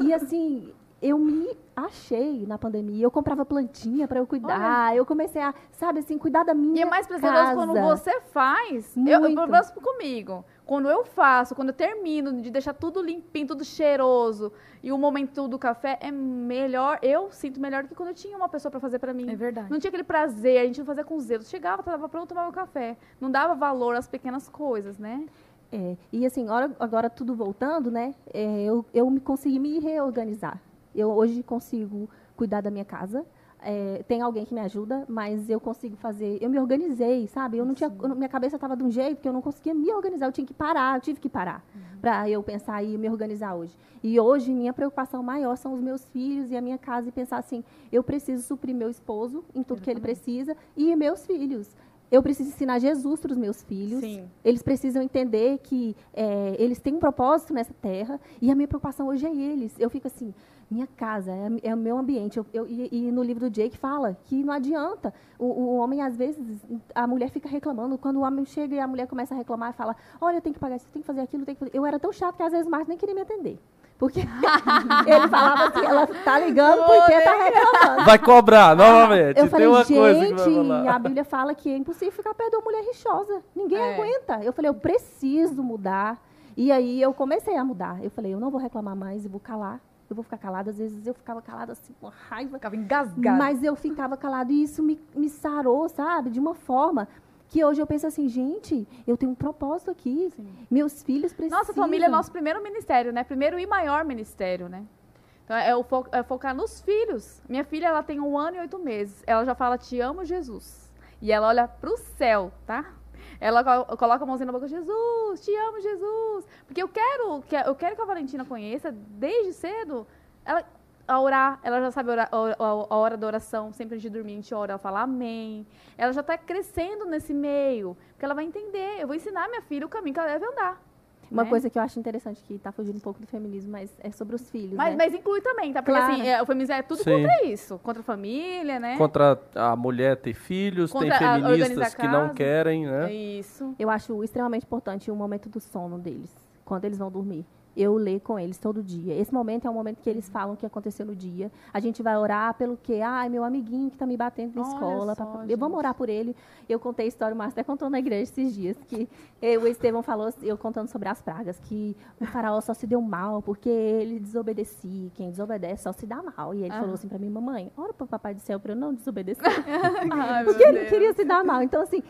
E assim, eu me achei na pandemia. Eu comprava plantinha para eu cuidar. Olha. Eu comecei a, sabe assim, cuidar da minha E é mais prazeroso quando você faz. Muito. Eu, eu, comigo. Quando eu faço, quando eu termino de deixar tudo limpinho, tudo cheiroso, e o momento do café é melhor, eu sinto melhor do que quando eu tinha uma pessoa para fazer para mim. É verdade. Não tinha aquele prazer, a gente não fazia com zelo. Chegava, estava pronto, tomava o café. Não dava valor às pequenas coisas, né? É, e assim, agora, agora tudo voltando, né? É, eu, eu me consegui me reorganizar. Eu hoje consigo cuidar da minha casa. É, tem alguém que me ajuda, mas eu consigo fazer. Eu me organizei, sabe? Eu não tinha, minha cabeça estava de um jeito que eu não conseguia me organizar. Eu tinha que parar, eu tive que parar uhum. para eu pensar e me organizar hoje. E hoje minha preocupação maior são os meus filhos e a minha casa e pensar assim: eu preciso suprir meu esposo em tudo que ele precisa e meus filhos. Eu preciso ensinar Jesus para os meus filhos. Sim. Eles precisam entender que é, eles têm um propósito nessa terra. E a minha preocupação hoje é eles. Eu fico assim, minha casa, é, é o meu ambiente. Eu, eu, e, e, no livro do Jake fala que não adianta. O, o, homem, às vezes, a mulher fica reclamando. Quando o homem chega e a mulher começa a reclamar e fala: Olha, eu tenho que pagar isso, eu tenho que fazer aquilo, tenho que fazer. Eu era tão chato que às vezes o Marcos nem queria me atender. Porque ele falava assim, ela tá ligando porque tá reclamando. Vai cobrar novamente. Eu falei, gente, a Bíblia fala que é impossível ficar perto de uma mulher rixosa. Ninguém é. aguenta. Eu falei, eu preciso mudar. E aí eu comecei a mudar. Eu falei, eu não vou reclamar mais, eu vou calar eu vou ficar calada. Às vezes eu ficava calada assim, com raiva. Ficava engasgada. Mas eu ficava calada e isso me, me sarou, sabe? De uma forma que hoje eu penso assim, gente, eu tenho um propósito aqui. Sim. Meus filhos precisam. Nossa família é nosso primeiro ministério, né? Primeiro e maior ministério, né? Então, é, o fo é focar nos filhos. Minha filha, ela tem um ano e oito meses. Ela já fala, te amo, Jesus. E ela olha para o céu, tá? Ela coloca a mãozinha na boca, Jesus, te amo, Jesus. Porque eu quero, eu quero que a Valentina conheça, desde cedo, ela, a orar, ela já sabe orar, a, a, hora da oração, sempre antes de dormir a gente ora, ela fala amém. Ela já está crescendo nesse meio, porque ela vai entender. Eu vou ensinar minha filha o caminho que ela deve andar. Uma né? coisa que eu acho interessante, que está fugindo um pouco do feminismo, mas é sobre os filhos. Mas, né? mas inclui também, tá? Porque assim, claro. assim, é, o feminismo é tudo Sim. contra isso. Contra a família, né? Contra a mulher ter filhos, contra tem feministas que não querem, né? Isso. Eu acho extremamente importante o momento do sono deles, quando eles vão dormir eu ler com eles todo dia. Esse momento é um momento que eles falam o que aconteceu no dia. A gente vai orar pelo quê? Ai, meu amiguinho que está me batendo na Olha escola. Só, pra... Eu vamos orar por ele. Eu contei a história, o Márcio até contou na igreja esses dias, que eu, o Estevão falou, eu contando sobre as pragas, que o faraó só se deu mal porque ele desobedecia. Quem desobedece só se dá mal. E ele ah. falou assim para mim, mamãe, ora para o papai do céu para eu não desobedecer. Ai, porque ele queria se dar mal. Então, assim,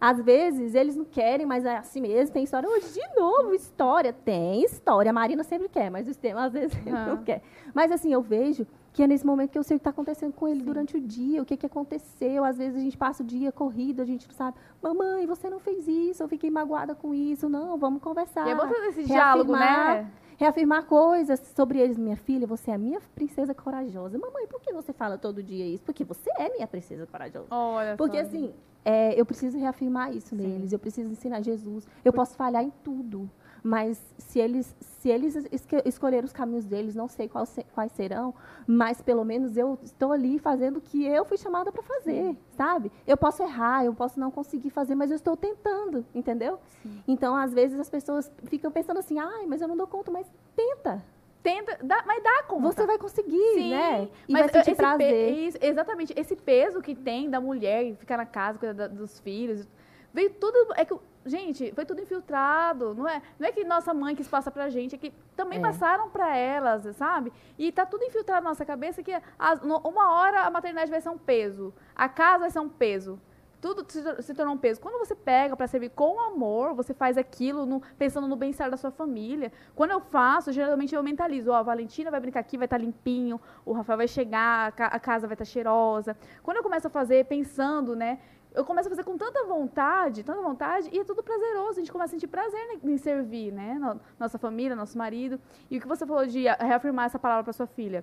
às vezes eles não querem, mas é assim mesmo. Tem história. Hoje, de novo, história. Tem história. A Marina sempre quer, mas o sistema às vezes não quer. Mas assim, eu vejo que é nesse momento que eu sei o que está acontecendo com ele Sim. durante o dia, o que, que aconteceu. Às vezes a gente passa o dia corrido, a gente não sabe. Mamãe, você não fez isso, eu fiquei magoada com isso. Não, vamos conversar. E é bom ter esse diálogo, né? reafirmar coisas sobre eles. Minha filha, você é a minha princesa corajosa. Mamãe, por que você fala todo dia isso? Porque você é minha princesa corajosa. Olha Porque só. assim, é, eu preciso reafirmar isso Sim. neles. Eu preciso ensinar Jesus. Eu posso falhar em tudo. Mas se eles, se eles escolherem os caminhos deles, não sei quais, quais serão, mas pelo menos eu estou ali fazendo o que eu fui chamada para fazer, Sim. sabe? Eu posso errar, eu posso não conseguir fazer, mas eu estou tentando, entendeu? Sim. Então, às vezes, as pessoas ficam pensando assim, ai, mas eu não dou conta, mas tenta, Tenta, dá, mas dá conta. Você vai conseguir, Sim, né? E mas vai esse prazer. isso, exatamente. Esse peso que tem da mulher ficar na casa, cuidar da- dos filhos. Veio tudo. É que, gente, foi tudo infiltrado. Não é, não é que nossa mãe quis passar pra gente, é que também É. passaram pra elas, sabe? E tá tudo infiltrado na nossa cabeça que as- uma hora a maternidade vai ser um peso. A casa vai ser um peso. Tudo se, tor- se tornou um peso. Quando você pega pra servir com amor, você faz aquilo no- pensando no bem-estar da sua família. Quando eu faço, geralmente eu mentalizo, ó, a Valentina vai brincar aqui, vai estar limpinho, o Rafael vai chegar, a, ca- a casa vai estar cheirosa. Quando eu começo a fazer pensando, né, eu começo a fazer com tanta vontade, tanta vontade, e é tudo prazeroso. A gente começa a sentir prazer em, servir, né, no- nossa família, nosso marido. E o que você falou de reafirmar essa palavra para sua filha,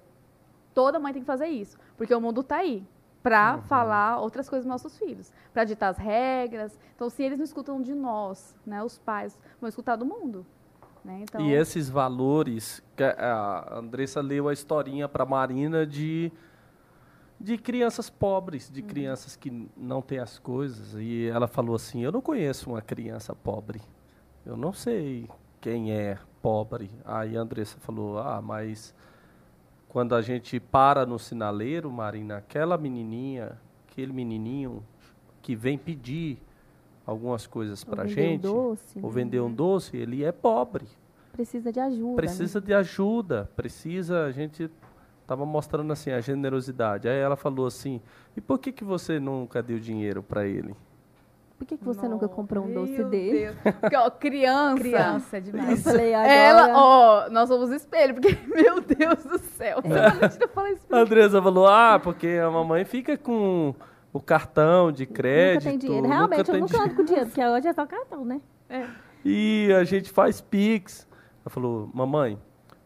toda mãe tem que fazer isso, porque o mundo está aí para falar outras coisas dos nossos filhos, para ditar as regras. Então, se eles não escutam de nós, né, os pais vão escutar do mundo, né? Então, E esses valores, que a Andressa leu a historinha para Marina de de crianças pobres, Uhum. de crianças que não têm as coisas. E ela falou assim: Eu não conheço uma criança pobre. Eu não sei quem é pobre. Aí a Andressa falou: Ah, mas quando a gente para no sinaleiro, Marina, aquela menininha, aquele menininho que vem pedir algumas coisas para um gente, doce, ou né? vender um doce, ele é pobre Precisa de ajuda. né? precisa de ajuda, precisa, a gente estava mostrando assim a generosidade. Aí ela falou assim: "E por que que você nunca deu dinheiro para ele?" Por que, que você nunca comprou um doce Meu dele? Deus. Porque, ó, criança. Criança é Eu demais. falei, agora... Ela, ó, nós somos espelho, porque, meu Deus do céu. Se a Valentina falar isso A. Andressa falou: "Ah, porque a mamãe fica com o cartão de crédito, nunca tem dinheiro. Realmente, nunca eu nunca ando com dinheiro, porque hoje é só cartão, né? E a gente faz Pix." Ela falou: "Mamãe,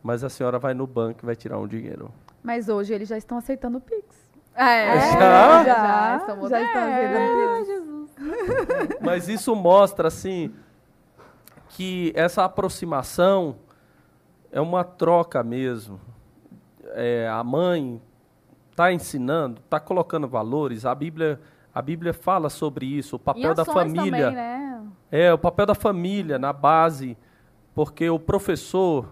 mas a senhora vai no banco e vai tirar um dinheiro." Mas hoje eles já estão aceitando o Pix. É, Já? Já, estamos já estão aceitando o Pix. Mas isso mostra, assim, que essa aproximação é uma troca mesmo. É, a mãe está ensinando, está colocando valores. A Bíblia, a Bíblia fala sobre isso, o papel da família. Também, né? É, o papel da família na base, porque o professor,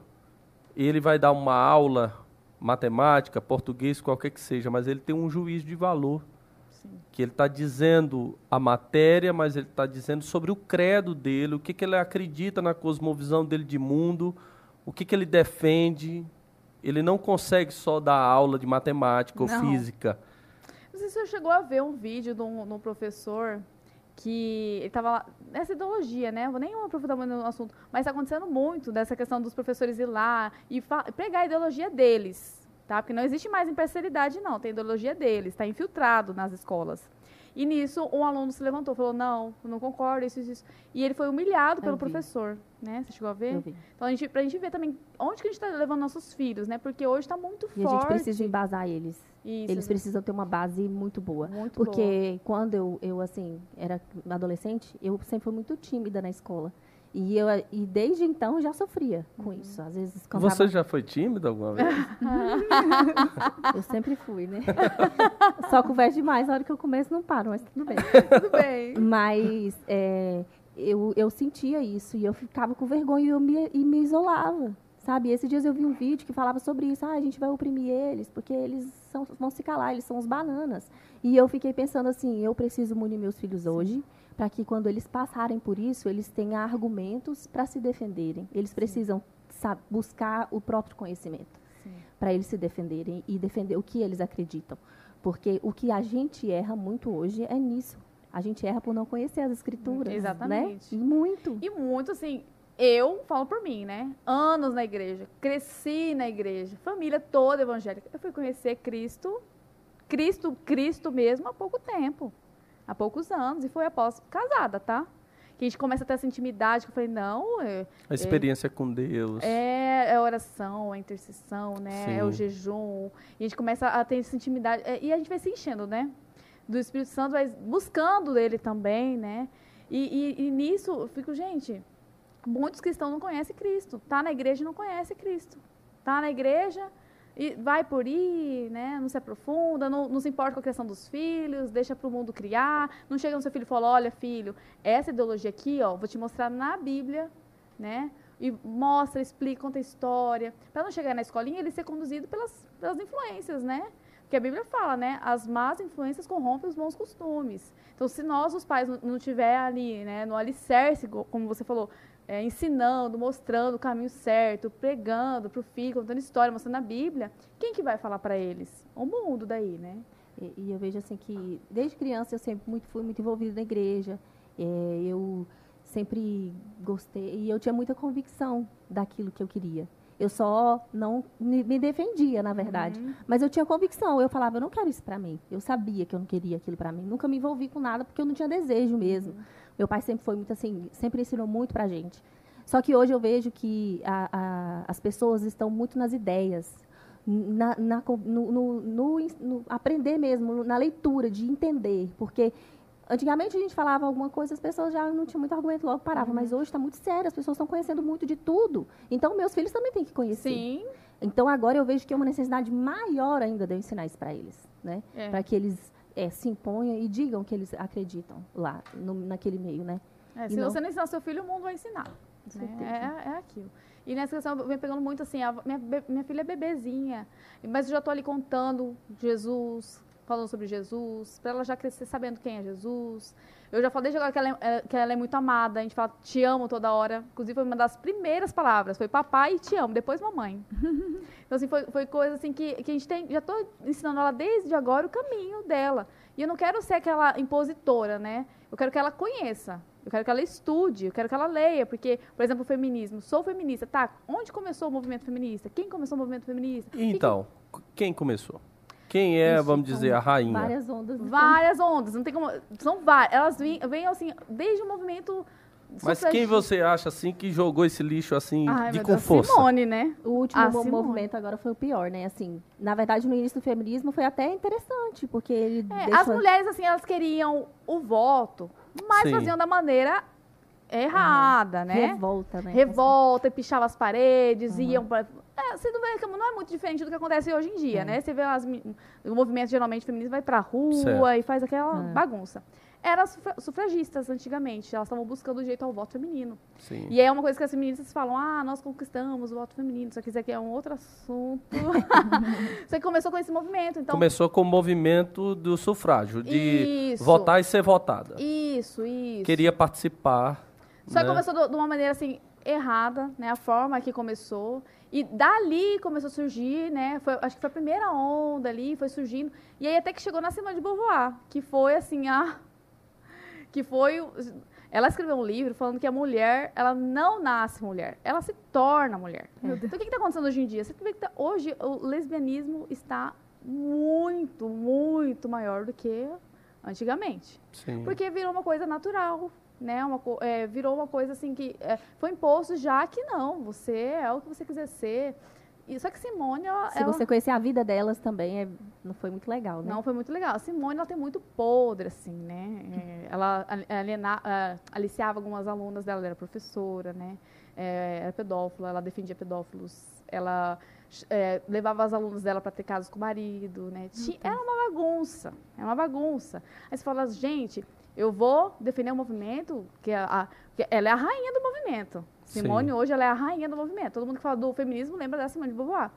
ele vai dar uma aula, matemática, português, qualquer que seja, mas ele tem um juízo de valor. Que ele está dizendo a matéria, mas ele está dizendo sobre o credo dele, o que, que ele acredita na cosmovisão dele de mundo, o que, que ele defende. Ele não consegue só dar aula de matemática ou Não. física. Não sei se você chegou a ver um vídeo de um, de um professor que ele estava lá, nessa ideologia, né? Vou nem aprofundar muito no assunto, mas está acontecendo muito dessa questão dos professores ir lá e pregar a ideologia deles, tá? Porque não existe mais imparcialidade, não. Tem ideologia deles, está infiltrado nas escolas. E nisso, um aluno se levantou, falou, não, eu não concordo, isso, isso, isso. E ele foi humilhado pelo vi. professor, né? Você chegou a ver? Eu vi. Então, a gente, pra gente ver também onde que a gente está levando nossos filhos, né? Porque hoje está muito E forte. a gente precisa embasar eles. Isso, Eles precisam ter uma base muito boa. Muito Porque quando eu, eu, assim, era adolescente, eu sempre fui muito tímida na escola. E, eu, e desde então eu já sofria com isso. Às vezes cantava... Você já foi tímido alguma vez? Eu sempre fui, né? Só converso demais, na hora que eu começo não paro, mas tudo bem. Tudo bem. Mas é, eu, eu sentia isso e eu ficava com vergonha e eu me, e me isolava, sabe? Esses dias eu vi um vídeo que falava sobre isso. Ah, a gente vai oprimir eles porque eles são, vão se calar, eles são os bananas. E eu fiquei pensando assim, eu preciso munir meus filhos hoje para que quando eles passarem por isso, eles tenham argumentos para se defenderem. Eles precisam sa- buscar o próprio conhecimento para eles se defenderem e defender o que eles acreditam. Porque o que a gente erra muito hoje é nisso. A gente erra por não conhecer as escrituras. Exatamente. Né? Muito. E muito assim, eu falo por mim, né? Anos na igreja, cresci na igreja, família toda evangélica. Eu fui conhecer Cristo, Cristo, Cristo mesmo há pouco tempo, há poucos anos, e foi após casada, tá? Que a gente começa a ter essa intimidade, que eu falei, não, é, A experiência com Deus. é, é a oração, a intercessão, né? É o Sim. jejum. E a gente começa a ter essa intimidade. é, E a gente vai se enchendo, né? Do Espírito Santo, vai buscando ele também, né? E, e- e nisso, eu fico, gente, muitos cristãos não conhecem Cristo. Tá na igreja e não conhece Cristo. Tá na igreja e vai por ir, né? Não se aprofunda, não, não se importa com a questão dos filhos, deixa para o mundo criar. Não chega no seu filho e fala, olha, filho, essa ideologia aqui, ó, vou te mostrar na Bíblia, né? e mostra, explica, conta história, para não chegar na escolinha ele ser conduzido pelas, pelas influências, né? Porque a Bíblia fala, né? As más influências corrompem os bons costumes. Então, se nós, os pais, não tiver ali, né, no alicerce, como você falou, é, ensinando, mostrando o caminho certo, pregando para o filho, contando história, mostrando a Bíblia, quem que vai falar para eles? O mundo daí, né? E, e, eu vejo assim que, desde criança, eu sempre muito, fui muito envolvida na igreja. É, eu sempre gostei, e eu tinha muita convicção daquilo que eu queria. Eu só não me defendia, na verdade. Uhum. Mas eu tinha convicção. Eu falava, eu não quero isso para mim. Eu sabia que eu não queria aquilo para mim. Nunca me envolvi com nada porque eu não tinha desejo mesmo. Uhum. Meu pai sempre foi muito assim, sempre ensinou muito pra gente. Só que hoje eu vejo que a, a, as pessoas estão muito nas ideias, na, na, no, no, no, no, aprender mesmo, na leitura, de entender. Porque Antigamente a gente falava alguma coisa, as pessoas já não tinham muito argumento, logo paravam. Uhum. Mas hoje está muito sério, as pessoas estão conhecendo muito de tudo. Então, meus filhos também têm que conhecer. Sim. Então, agora eu vejo que é uma necessidade maior ainda de eu ensinar isso para eles. Né? É. Para que eles é, se imponham e digam que eles acreditam lá, no, naquele meio, né? É, se não... você não ensinar seu filho, o mundo vai ensinar. Né? É, é aquilo. E nessa questão, eu venho pegando muito assim, a, minha, minha filha é bebezinha, mas eu já estou ali contando Jesus, falando sobre Jesus, para ela já crescer sabendo quem é Jesus. Eu já falei desde agora que ela, é, que ela é muito amada, a gente fala te amo toda hora. Inclusive, foi uma das primeiras palavras, foi papai e te amo, depois mamãe. então, assim, foi, foi coisa assim que, que a gente tem, já estou ensinando ela desde agora o caminho dela. E eu não quero ser aquela impositora, né? Eu quero que ela conheça. Eu quero que ela estude, eu quero que ela leia, porque, por exemplo, o feminismo. Sou feminista, tá? Onde começou o movimento feminista? Quem começou o movimento feminista? Então, que... quem começou? Quem é, Ixi, vamos dizer, a rainha? Várias ondas. Várias ondas, não tem como. São várias. Elas vêm, vêm assim, desde o movimento. Mas quem você acha assim que jogou esse lixo assim Ai, de com Deus, força? Simone, né? O último ah, movimento agora foi o pior, né? Assim, na verdade, no início do feminismo foi até interessante, porque ele é, deixou... As mulheres assim, elas queriam o voto, mas Sim. faziam da maneira errada, uhum. né? Revolta, né? Revolta, e pichava as paredes, uhum. iam pra, é, você não, vê, não é muito diferente do que acontece hoje em dia, é. né? Você vê as, o movimento geralmente feminista vai pra rua certo. e faz aquela é. bagunça. Eram sufragistas antigamente, elas estavam buscando o jeito ao voto feminino. Sim. E é uma coisa que as feministas falam: ah, nós conquistamos o voto feminino. Só que isso aqui é um outro assunto. Você começou com esse movimento, então. Começou com o movimento do sufrágio, de isso. votar e ser votada. Isso, isso. Queria participar. Só né? que começou de uma maneira assim, errada, né? A forma que começou. E dali começou a surgir, né? Foi, acho que foi a primeira onda ali, foi surgindo. E aí até que chegou na Simone de Beauvoir, que foi assim, a... Que foi... Ela escreveu um livro falando que a mulher, ela não nasce mulher, ela se torna mulher. Então, o que está acontecendo hoje em dia? Você vê que tá, hoje o lesbianismo está muito, muito maior do que antigamente. Sim. Porque virou uma coisa natural, né? Uma, é, virou uma coisa assim que é, foi imposto já que não, você é o que você quiser ser. E, só que Simone, ela, Se você conhecer a vida delas também, é, não foi muito legal, né? Não foi muito legal. A Simone, ela tem muito podre, assim, né? É, ela aliena, aliciava algumas alunas dela, ela era professora, né? É, era pedófila, ela defendia pedófilos, ela é, levava as alunas dela para ter casos com o marido, né? Tinha, era uma bagunça, era uma bagunça. Aí você fala, gente, eu vou defender o um movimento, que, a, a, que ela é a rainha do movimento. Simone Sim. hoje ela é a rainha do movimento. Todo mundo que fala do feminismo lembra da Simone de Beauvoir.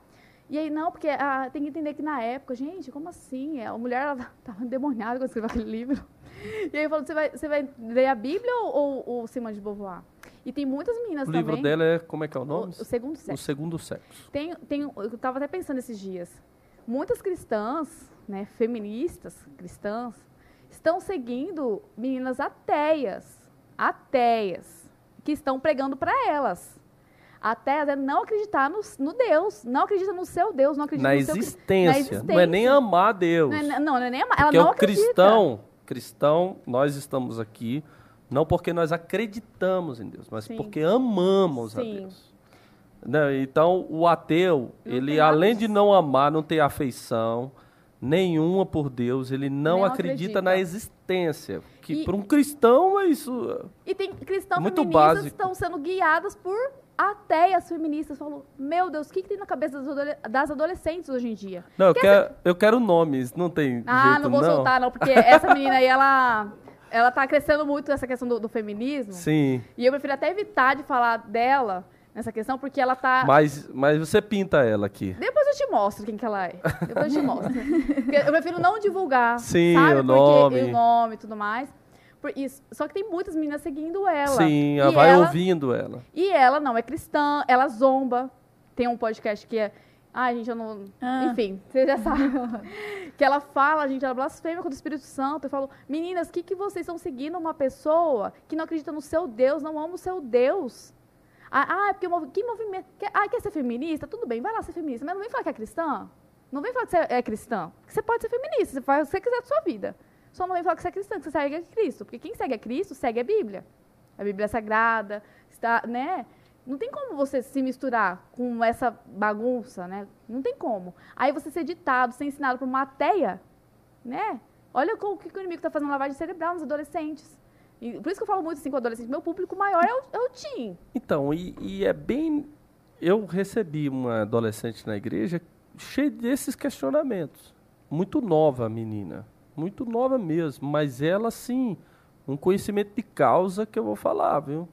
E aí, não, porque a, tem que entender que na época, gente, como assim? A mulher estava endemoniada quando escreveu aquele livro. E aí eu falo, você vai, você vai ler a Bíblia ou, ou, Simone de Beauvoir? E tem muitas meninas também. O livro dela é, como é que é o nome? O, o Segundo Sexo. O Segundo Sexo. Tem, tem, eu estava até pensando esses dias. Muitas cristãs, né, feministas cristãs, estão seguindo meninas ateias, ateias, que estão pregando para elas. Ateias é não acreditar no, no, Deus, não acredita no seu Deus, não acredita na, no existência, seu, na existência. Não é nem amar Deus. Não, é, não, não é nem amar. Ela porque não o acredita. cristão, cristão, nós estamos aqui não porque nós acreditamos em Deus, mas Sim. porque amamos Sim. a Deus. Né? Então, o ateu, não ele além de não amar, não ter afeição, nenhuma por Deus, ele não, acredita, acredita, na existência. Que para um cristão é isso. E tem cristãos muito feministas que estão sendo guiadas por ateias feministas. Falou, meu Deus, o que, que tem na cabeça das adolescentes hoje em dia? Não, eu quero, eu quero nomes, não tem. Ah, jeito, não vou não. soltar, não, porque essa menina aí, ela. Ela tá crescendo muito essa questão do, do feminismo. Sim. E eu prefiro até evitar de falar dela, nessa questão, porque ela tá. Mas, mas você pinta ela aqui. Depois eu te mostro quem que ela é. Depois eu te mostro. Porque eu prefiro não divulgar. Sim, sabe? o Porque- nome. E o nome e tudo mais. Por isso. Só que tem muitas meninas seguindo ela. Sim, ela E vai ela- ouvindo ela. E ela não é cristã, ela zomba. Tem um podcast que é. Ai, gente, eu não. Ah. Enfim, você já sabe. que ela fala, gente, ela blasfema contra o Espírito Santo. Eu falo, meninas, o que, que vocês estão seguindo uma pessoa que não acredita no seu Deus, não ama o seu Deus? Ah, ah, é porque que movimento. Ah, quer ser feminista? Tudo bem, vai lá ser feminista. Mas não vem falar que é cristã. Não vem falar que você é cristã. Você pode ser feminista, você faz o que você quiser da sua vida. Só não vem falar que você é cristã, que você segue a Cristo. Porque quem segue a Cristo, segue a Bíblia. A Bíblia é sagrada, está, né? Não tem como você se misturar com essa bagunça, né? Não tem como. Aí você ser ditado, ser ensinado por uma ateia, né? Olha o que o inimigo está fazendo lavagem cerebral nos adolescentes. E por isso que eu falo muito assim com adolescente. Meu público maior é o, é o teen. Então, e, e é bem. Eu recebi uma adolescente na igreja cheia desses questionamentos. Muito nova a menina. Muito nova mesmo. Mas ela, sim, um conhecimento de causa que eu vou falar, viu?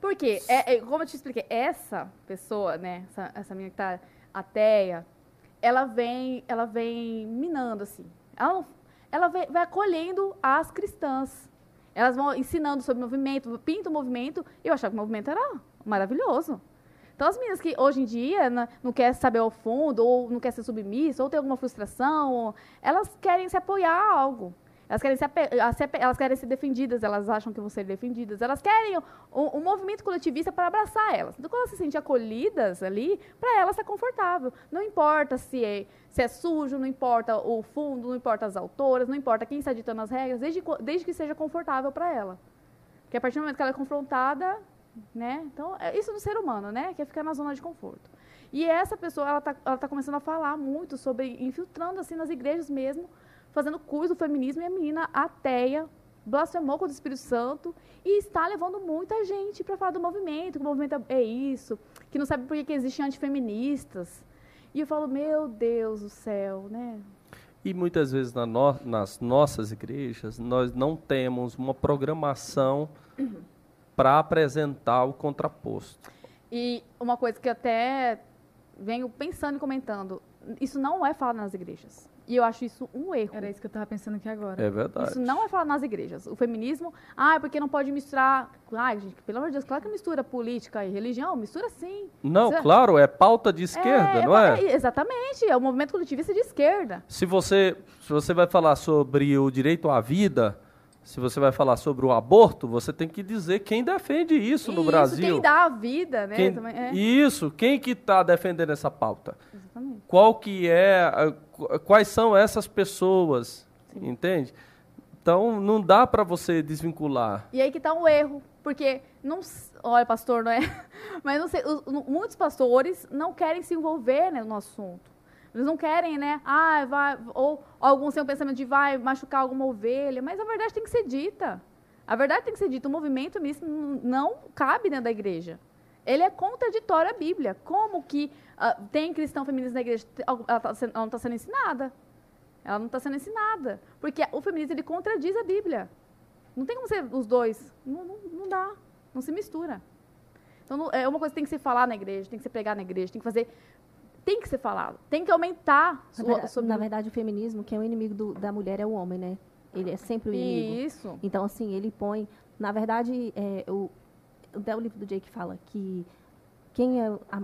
Porque, é, é, como eu te expliquei, essa pessoa, né, essa, essa menina que tá ateia, ela vem, ela vem minando, assim. Ela, ela vem- vai acolhendo as cristãs. Elas vão ensinando sobre movimento, pinta o movimento. Eu achava que o movimento era maravilhoso. Então, as meninas que hoje em dia né, não querem saber ao fundo, ou não querem ser submissa, ou tem alguma frustração, elas querem se apoiar a algo. Elas querem, se ape- a- se ape- elas querem ser defendidas, elas acham que vão ser defendidas. Elas querem um, um movimento coletivista para abraçar elas. Então, quando elas se sentem acolhidas ali, para elas está confortável. Não importa se é, se é sujo, não importa o fundo, não importa as autoras, não importa quem está ditando as regras, desde, desde que seja confortável para ela. Porque a partir do momento que ela é confrontada, né? Então, é isso do ser humano, né? Que é ficar na zona de conforto. E essa pessoa, ela tá, ela tá começando a falar muito sobre, infiltrando assim nas igrejas mesmo, fazendo curso do feminismo, e a menina ateia, blasfemou contra o Espírito Santo e está levando muita gente para falar do movimento, que o movimento é isso, que não sabe por que, que existem antifeministas. E eu falo, meu Deus do céu, né? E muitas vezes na no- nas nossas igrejas nós não temos uma programação para apresentar o contraposto. E uma coisa que até venho pensando e comentando, isso não é falado nas igrejas. E eu acho isso um erro. Era isso que eu tava pensando aqui agora. É verdade. Isso não é falado nas igrejas. O feminismo, ah, é porque não pode misturar. Ai, gente, pelo amor de Deus, claro que mistura política e religião, mistura sim. Não, Isso é- claro, é pauta de esquerda, não é? Exatamente, é o movimento coletivista de esquerda. Se você, se você vai falar sobre o direito à vida, se você vai falar sobre o aborto, você tem que dizer quem defende isso no E Brasil. Quem dá a vida, né? Quem- também- é, Isso, quem que está defendendo essa pauta? exatamente. Qual que é, quais são essas pessoas, entende? Então, não dá para você desvincular. E aí que tá um erro, porque não, olha, pastor, não é? Mas não sei, os- muitos pastores não querem se envolver né, no assunto. Eles não querem, né? Ah, vai, ou alguns têm o pensamento de vai machucar alguma ovelha, mas a verdade tem que ser dita. A verdade tem que ser dita. O movimento misto n- não cabe dentro da igreja. Ele é contraditório à Bíblia. Como que ah, tem cristão feminista na igreja? Ela, tá ela não está sendo ensinada. Ela não está sendo ensinada. Porque o feminismo ele contradiz a Bíblia. Não tem como ser os dois. Não, não, não dá. Não se mistura. Então, não- é uma coisa que tem que ser falar na igreja, tem que ser pregar na igreja, tem que fazer. Tem que ser falado. Tem que aumentar Na sua- verdade, na verdade, o feminismo, que é o inimigo do- da mulher, é o homem, né? Ele é sempre o inimigo. Isso. Então, assim, ele põe. Na verdade, é, o, até o livro do Jake fala que quem é a,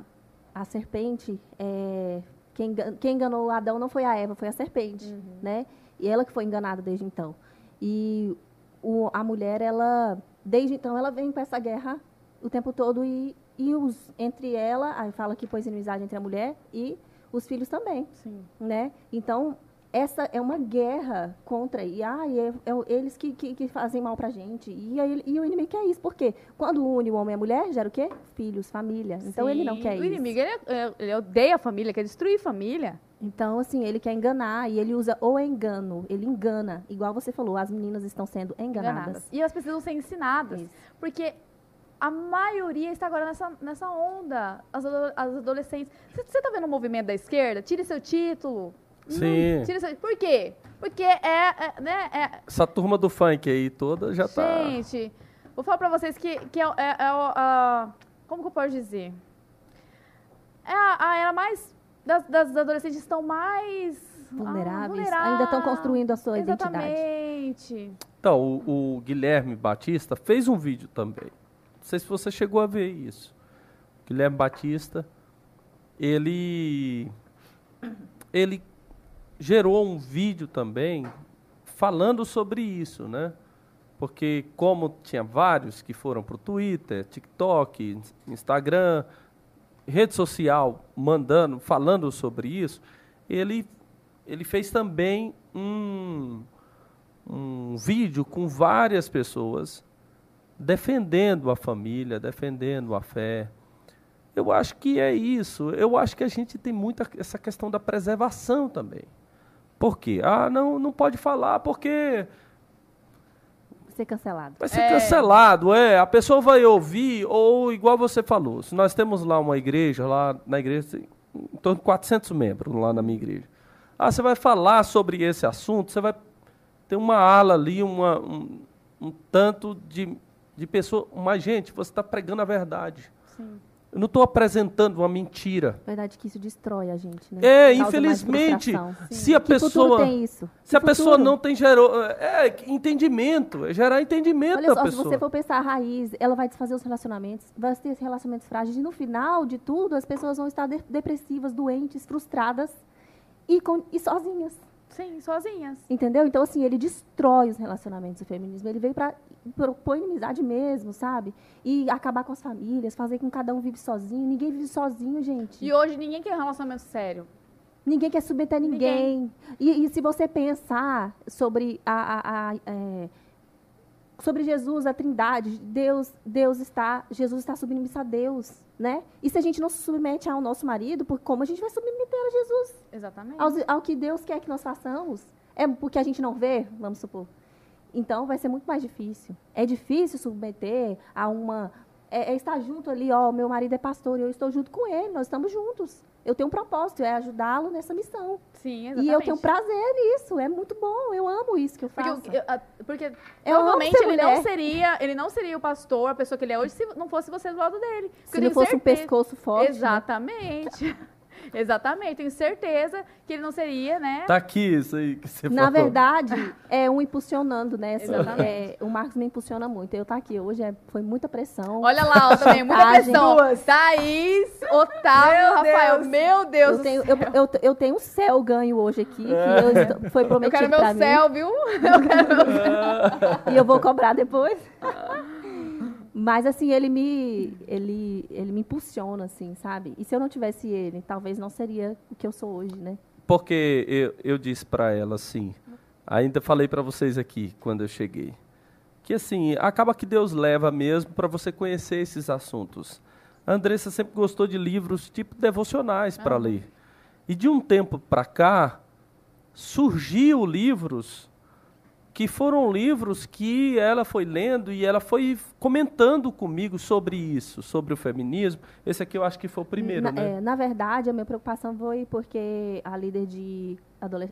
a serpente, é, quem, quem enganou Adão não foi a Eva, foi a serpente, né? E ela que foi enganada desde então. E o, a mulher, ela, desde então, ela vem com essa guerra o tempo todo e, e os, entre ela, aí fala que pôs inimizade entre a mulher e os filhos também Sim. né? Então, essa é uma guerra contra, e ah, é, é o- eles que, que, que fazem mal pra gente. E, aí, e o inimigo quer isso, porque quando une o homem e a mulher, gera o quê? Filhos, família. Então, ele não Sim. quer O isso. inimigo, ele, é- ele odeia a família, quer destruir a família. Então, assim, ele quer enganar, e ele usa o engano, ele engana. Igual você falou, as meninas estão sendo enganadas. E elas precisam ser ensinadas. Isso. Porque a maioria está agora nessa, nessa onda. As, as adolescentes. Você está vendo o movimento da esquerda? Tire seu título. Sim. Tire seu... Por quê? Porque é, é, né, é, Essa turma do funk aí toda já tá. Gente, vou falar pra vocês que, que é, é- é o- a- como que eu posso dizer? é a, a era mais. Das, das adolescentes estão mais. ah, Vulneráveis. vulneráveis. Ainda estão construindo a sua identidade. Exatamente. Então, o, o Guilherme Batista fez um vídeo também. Não sei se você chegou a ver isso. Guilherme Batista, ele ele gerou um vídeo também falando sobre isso, né? Porque como tinha vários que foram para o Twitter, TikTok, Instagram, rede social mandando, falando sobre isso, ele ele fez também um um vídeo com várias pessoas defendendo a família, defendendo a fé. Eu acho que é isso. Eu acho que a gente tem muita essa questão da preservação também. Por quê? Ah, não, não pode falar porque Ser cancelado. vai ser É. cancelado, é. A pessoa vai ouvir, ou igual você falou, se nós temos lá uma igreja, lá na igreja, em torno de 400 membros lá na minha igreja. Ah, você vai falar sobre esse assunto, você vai ter uma ala ali, uma, um, um tanto de, de pessoas. Mas, gente, você está pregando a verdade. Sim. Eu não estou apresentando uma mentira. Verdade que isso destrói a gente, né? É, infelizmente, se a Que pessoa. tem isso? Se a Que pessoa futuro? não tem gerou, é entendimento, é gerar entendimento Olha da só, se pessoa. você for pensar a raiz, ela vai desfazer os relacionamentos, vai ter relacionamentos frágeis, e no final de tudo, as pessoas vão estar de- depressivas, doentes, frustradas e, com- e sozinhas. Sim, sozinhas. Entendeu? Então, assim, ele destrói os relacionamentos do feminismo. Ele veio para propor inimizade mesmo, sabe? E acabar com as famílias, fazer com que cada um vive sozinho. Ninguém vive sozinho, gente. E hoje ninguém quer um relacionamento sério. Ninguém quer submeter ninguém. E, e se você pensar sobre a, a- a, é, sobre Jesus, a Trindade, Deus, Deus está, Jesus está submisso a Deus, né? E se a gente não se submete ao nosso marido, por como a gente vai submeter a Jesus? Exatamente. Aos- Ao, que Deus quer que nós façamos? É porque a gente não vê, vamos supor. Então vai ser muito mais difícil. É difícil submeter a uma é, é estar junto ali, ó, meu marido é pastor e eu estou junto com ele, nós estamos juntos. Eu tenho um propósito, é ajudá-lo nessa missão. Sim, exatamente. E eu tenho prazer nisso, é muito bom, eu amo isso que eu Porque, faço. o- eu- porque Eu provavelmente ele não seria, ele não seria o pastor, a pessoa que ele é hoje, se não fosse você do lado dele. Porque Se não fosse um certeza- pescoço forte, né? Exatamente. Tenho certeza que ele não seria, né? Tá aqui isso aí que você Na falou. verdade, é um impulsionando, né? Assim, Exatamente. é, o Marcos me impulsiona muito. Eu estar aqui hoje é, foi muita pressão. Olha lá, ó, também, muita Chantagem. pressão. Duas. Thaís, Otávio, Meu Rafael. Deus. Meu Deus eu do tenho, céu. eu, eu, eu tenho um céu ganho hoje aqui, que eu estou- foi Eu prometido quero meu pra mim. céu, viu? Eu quero meu céu. E eu vou cobrar depois. Mas assim, ele me, ele, ele me impulsiona, assim, sabe? E se eu não tivesse ele, talvez não seria o que eu sou hoje, né? Porque eu, eu disse para ela assim, ainda falei para vocês aqui quando eu cheguei, que assim, acaba que Deus leva mesmo para você conhecer esses assuntos. A Andressa sempre gostou de livros tipo devocionais para ler. E de um tempo para cá, surgiu livros que foram livros que ela foi lendo e ela foi comentando comigo sobre isso, sobre o feminismo. Esse aqui eu acho que foi o primeiro, na, né? é, na verdade, a minha preocupação foi porque a líder de,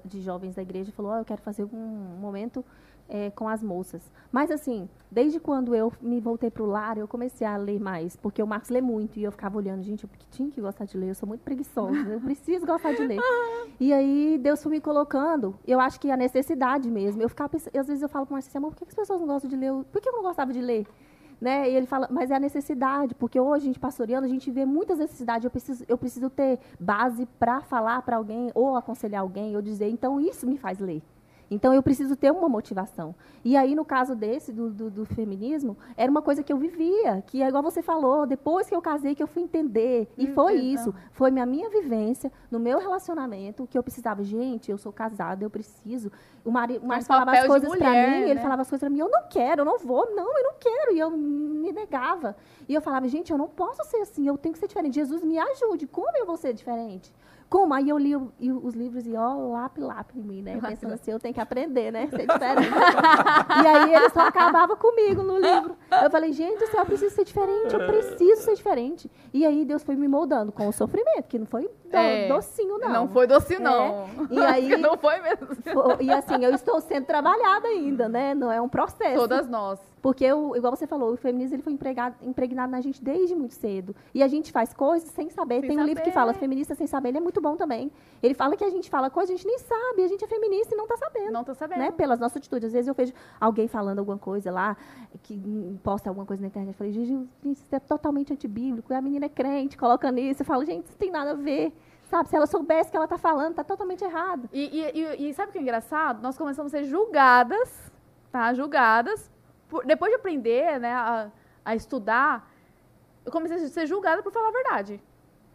de jovens da igreja falou: "Ó, eu quero fazer um momento é, com as moças. Mas, assim, desde quando eu me voltei para o lar, eu comecei a ler mais, porque o Marcos lê muito e eu ficava olhando, gente, eu tinha que gostar de ler, eu sou muito preguiçosa, eu preciso gostar de ler. E aí Deus foi me colocando, eu acho que a necessidade mesmo. Eu ficava pensando, às vezes eu falo para o Marcos assim, amor, por que as pessoas não gostam de ler? Por que eu não gostava de ler? Né? E ele fala, mas é a necessidade, porque hoje a gente pastoreando, a gente vê muitas necessidades. Eu preciso, eu preciso ter base para falar para alguém, ou aconselhar alguém, ou dizer. Então, isso me faz ler. Então, eu preciso ter uma motivação. E aí, no caso desse, do, do, do feminismo, era uma coisa que eu vivia, que é igual você falou, depois que eu casei, que eu fui entender. E Hum, foi isso. Foi minha, minha vivência, no meu relacionamento, que eu precisava. Gente, eu sou casada, eu preciso. O marido o Marcos falava as coisas para mim, ele né? falava as coisas para mim, eu não quero, eu não vou, não, eu não quero. E eu me negava. E eu falava, gente, eu não posso ser assim, eu tenho que ser diferente. Jesus, me ajude, como eu vou ser diferente? Como? Aí eu li o- e os livros e ó, lap, lap em mim, né? Pensando assim, eu tenho que aprender, né? Ser diferente. e aí ele só acabava comigo no livro. Eu falei, gente do céu, eu preciso ser diferente, eu preciso ser diferente. E aí Deus foi me moldando com o sofrimento, que não foi do- É. docinho, não. Não foi docinho, É. não. E aí- não foi mesmo. Fo- E assim, eu estou sendo trabalhada ainda, né? Não é um processo. Todas nós. Porque, o, igual você falou, o feminismo ele foi empregado, impregnado na gente desde muito cedo. E a gente faz coisas sem saber. Sem Tem um livro que saber. fala Feminista Sem Saber, ele é muito bom também. Ele fala que a gente fala coisa, a gente nem sabe, a gente é feminista e não está sabendo. Não tô sabendo. Né, pelas nossas atitudes. Às vezes eu vejo alguém falando alguma coisa lá, que posta alguma coisa na internet. Eu falei, gente, isso é totalmente antibíblico. E a menina é crente, colocando isso. Eu falo, gente, isso tem nada a ver. Sabe, se ela soubesse o que ela está falando, está totalmente errado. E, e- e- e sabe o que é engraçado? Nós começamos a ser julgadas, tá? Julgadas. Por- depois de aprender, né, a, a estudar, eu comecei a ser julgada por falar a verdade,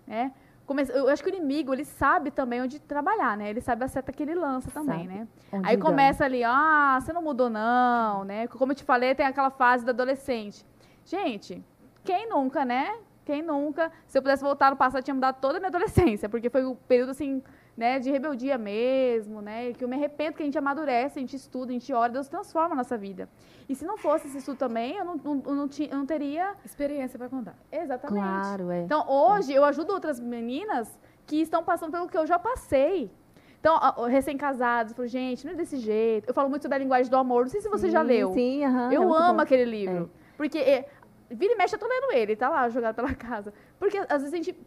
né? Comece- eu acho que o inimigo, ele sabe também onde trabalhar, né? Ele sabe a seta que ele lança também, Sabe. né? Onde Aí começa ali, ah, você não mudou não, né? Como eu te falei, tem aquela fase da adolescente. Gente, quem nunca, né? Quem nunca? Se eu pudesse voltar no passado, eu tinha mudado toda a minha adolescência, porque foi o período, assim, né, de rebeldia mesmo, né? Que eu me arrependo que a gente amadurece, a gente estuda, a gente ora, Deus transforma a nossa vida. E se não fosse esse estudo também, eu não, não, eu não, tinha, eu não teria... Experiência vai contar. Exatamente. Claro, é. Então, hoje, eu ajudo outras meninas que estão passando pelo que eu já passei. Então, recém-casados, falo, gente, não é desse jeito. Eu falo muito sobre a linguagem do amor, não sei se você já Sim, leu. Sim, aham. é eu muito amo bom. aquele livro. Porque, é, vira e mexe, eu tô lendo ele, tá lá jogado pela casa. Porque, às vezes, a gente,